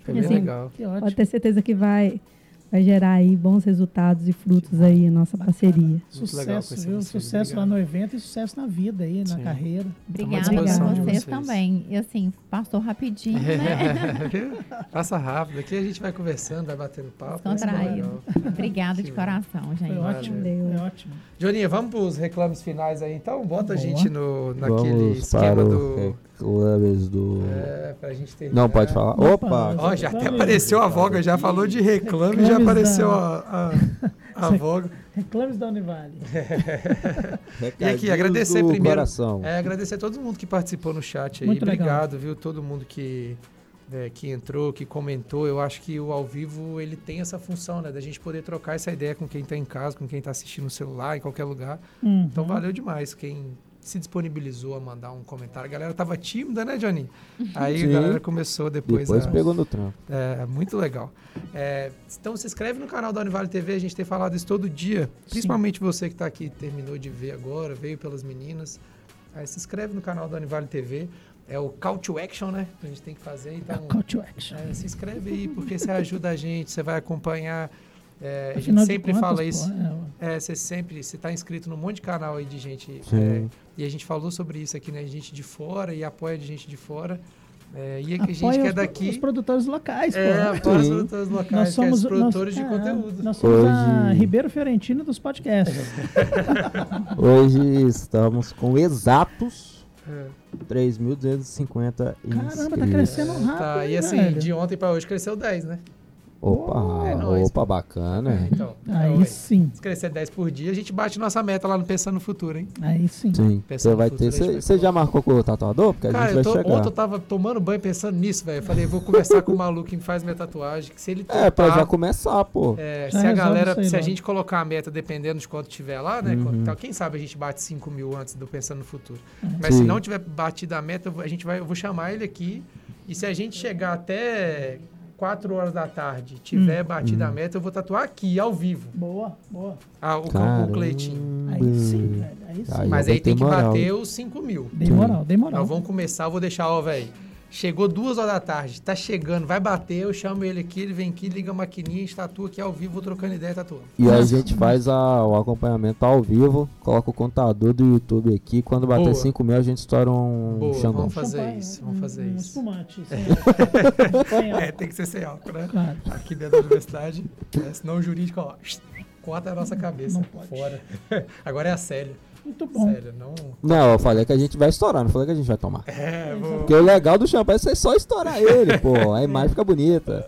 Foi bem assim, legal. Pode ter certeza que vai, vai gerar aí bons resultados e frutos aí a nossa parceria. Muito legal Sucesso, conhecer viu? Sucesso lá no evento e sucesso na vida aí, na Sim. carreira. Obrigada a vocês vocês. também. E assim, passou rapidinho, né? *laughs* Passa rápido. Aqui a gente vai conversando, vai batendo papo. Descontraído. legal. Obrigada de coração, Foi gente. ótimo. Valeu. Foi ótimo. Joninha, vamos pros reclames finais aí então? Bota a Boa. gente no, naquele Vamos esquema para do. o reclames do... É, pra gente. Não pode falar? Opa, Opa! Ó, já até apareceu a voga, já falou de reclame, já Reclames apareceu da- a, a, a voga. Reclames da Univale. *laughs* E aqui, agradecer primeiro. Coração. É, agradecer a todo mundo que participou no chat aí. Muito legal. Obrigado, viu? Todo mundo que, é, que entrou, que comentou. Eu acho que o ao vivo ele tem essa função, né? Da gente poder trocar essa ideia com quem tá em casa, com quem tá assistindo no celular, em qualquer lugar. Uhum. Então valeu demais quem se disponibilizou a mandar um comentário. A galera tava tímida, né, Johnny? Aí Sim. a galera começou depois, Depois a... pegou no trampo. É, muito legal. É, então se inscreve no canal da Univale TV, a gente tem falado isso todo dia. Principalmente você que está aqui, terminou de ver agora, veio pelas meninas. Aí se inscreve no canal da Univale TV. É o call to action, né? Que a gente tem que fazer. Então, Call to action. é, se inscreve aí, porque você ajuda a gente, você vai acompanhar. É, a gente sempre contas, fala pô, isso. é, É, você sempre, você está inscrito num monte de canal aí de gente. É, e a gente falou sobre isso aqui, né? Gente de fora e apoia de gente de fora. É, e é que a gente apoia que é os, daqui. os produtores locais, É, pô. apoia os produtores locais, Nós que somos é os produtores nós, de é, conteúdo. Nós somos a Hoje- Ribeiro Fiorentino dos podcasts. *laughs* Hoje estamos com exatos É. 3.250 inscritos. Caramba, tá crescendo rápido. Tá, e assim, velho? de ontem pra hoje cresceu 10, né? Opa, É nóis, opa, bacana. Então, Aí então, sim, se crescer 10 por dia, a gente bate nossa meta lá no Pensando no Futuro, hein? aí sim. Sim, Pensando você no vai futuro, a ter. gente Você vai você já marcou com o tatuador? Porque a Cara, gente eu vai tô- chegar. ontem eu tava tomando banho pensando nisso, velho. Eu Falei, vou conversar com o maluco que faz minha tatuagem, que se ele *laughs* É, pra já começar, pô. É, Já se a galera, aí se a gente colocar a meta dependendo de quanto tiver lá, né? Uhum. então, quem sabe a gente bate 5 mil antes do Pensando no Futuro. Mas Sim. se não tiver batido a meta, a gente vai, eu vou chamar ele aqui. E se a gente chegar até 4 horas da tarde, tiver batido a meta, eu vou tatuar aqui, ao vivo. Boa, boa. Ah, o, Caramba. o Cleitinho. Aí sim, velho. Aí sim. Aí Mas aí tem que moral. bater os 5 mil. Dei moral, dei moral. Nós vamos começar, eu vou deixar, ó, velho. Chegou duas horas da tarde, tá chegando, vai bater, eu chamo ele aqui, ele vem aqui, liga a maquininha, a gente tatua aqui ao vivo, trocando ideia, tatuando. E aí a gente faz a- o acompanhamento ao vivo, coloca o contador do YouTube aqui. Quando bater Boa. 5 mil, a gente estoura um Boa, Xandão. vamos fazer Champanhe, isso, vamos fazer um, isso. espumante. sem *laughs* É, tem que ser sem álcool, né? Claro. Aqui dentro da universidade, é, senão o jurídico, ó, *sniffs* corta a nossa cabeça Não pode. fora. *laughs* Agora é a Célia. Muito bom. Sério, não. Não, eu falei que a gente vai estourar, não falei que a gente vai tomar. É, vou... Porque o legal do champanhe é só estourar ele, pô. A imagem fica bonita.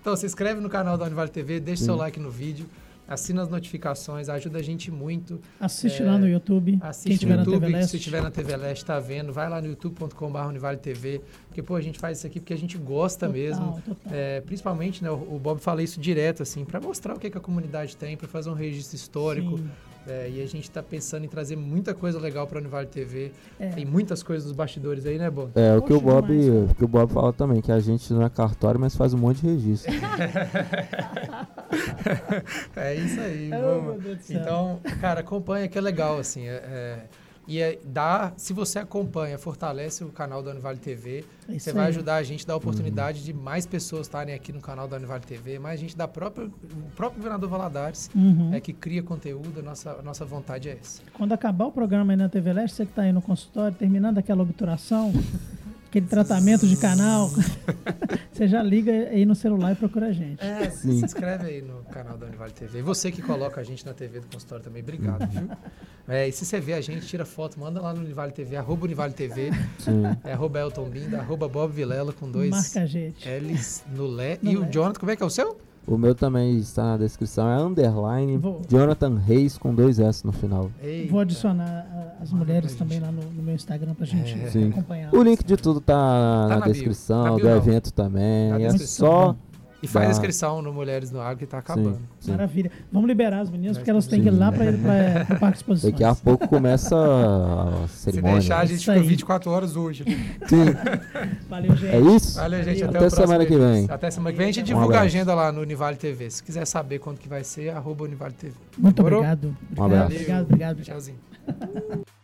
Então, se inscreve no canal da Univale TV, deixa seu like no vídeo, assina as notificações, ajuda a gente muito. Assiste É, lá no YouTube. Assiste no na YouTube, TV Leste. se tiver na TV Leste, tá vendo, vai lá no youtube.com.br Univale TV, porque, pô, a gente faz isso aqui porque a gente gosta Total, mesmo. total. É, principalmente, né, o, o Bob fala isso direto, assim, para mostrar o que, que a comunidade tem, para fazer um registro histórico. É, e a gente tá pensando em trazer muita coisa legal pra Univale TV. É. Tem muitas coisas nos bastidores aí, né, Bob? É, o que o Bob, demais, o que o Bob fala também, que a gente não é cartório, mas faz um monte de registro. *laughs* *laughs* É isso aí, Oh, vamos. Então, cara, acompanha que é legal, assim. é- é- e é, dá, se você acompanha, fortalece o canal da Univale TV. É Você vai aí. ajudar a gente a dar a oportunidade de mais pessoas estarem aqui no canal da Univale TV, mais gente da própria, o próprio governador Valadares, Uhum. é que cria conteúdo, a nossa, a nossa vontade é essa. Quando acabar o programa aí na TV Leste, você que está aí no consultório, terminando aquela obturação, aquele tratamento de canal, *laughs* você já liga aí no celular e procura a gente. É, Sim. se inscreve aí no canal da Univale TV. E você que coloca a gente na TV do consultório também, obrigado, viu? É, e se você vê a gente, tira foto, manda lá no Univale TV, arroba Univale TV, Sim. é arroba Elton Binda, arroba Bob Vilela com dois Marca a gente. L's no Lé. No e o. Jonathan, como é que é o seu? O meu também está na descrição, é underline Vou- Jonathan Reis com dois S no final. Eita. Vou adicionar ah, as mulheres também lá no, no meu Instagram pra gente É. Acompanhar. O link de tudo tá, na, na bio. descrição, Na bio do não. evento também. Na é só. E faz a inscrição no Mulheres no Agro que tá acabando. Sim, sim. Maravilha. Vamos liberar as meninas, porque elas têm que ir sim. lá para o Parque de Exposições. Daqui a pouco começa a Se cerimônia. deixar, a gente Isso fica aí. 24 horas hoje. Sim, Valeu, gente. é isso? Valeu, gente. Até, Até próximo semana que vem. Até semana que vem. A gente Um divulga a agenda lá no Univale TV. Se quiser saber quando que vai ser, arroba Univale TV. Muito Demorou? obrigado. Um abraço. Obrigado, obrigado, obrigado. Tchauzinho. *laughs*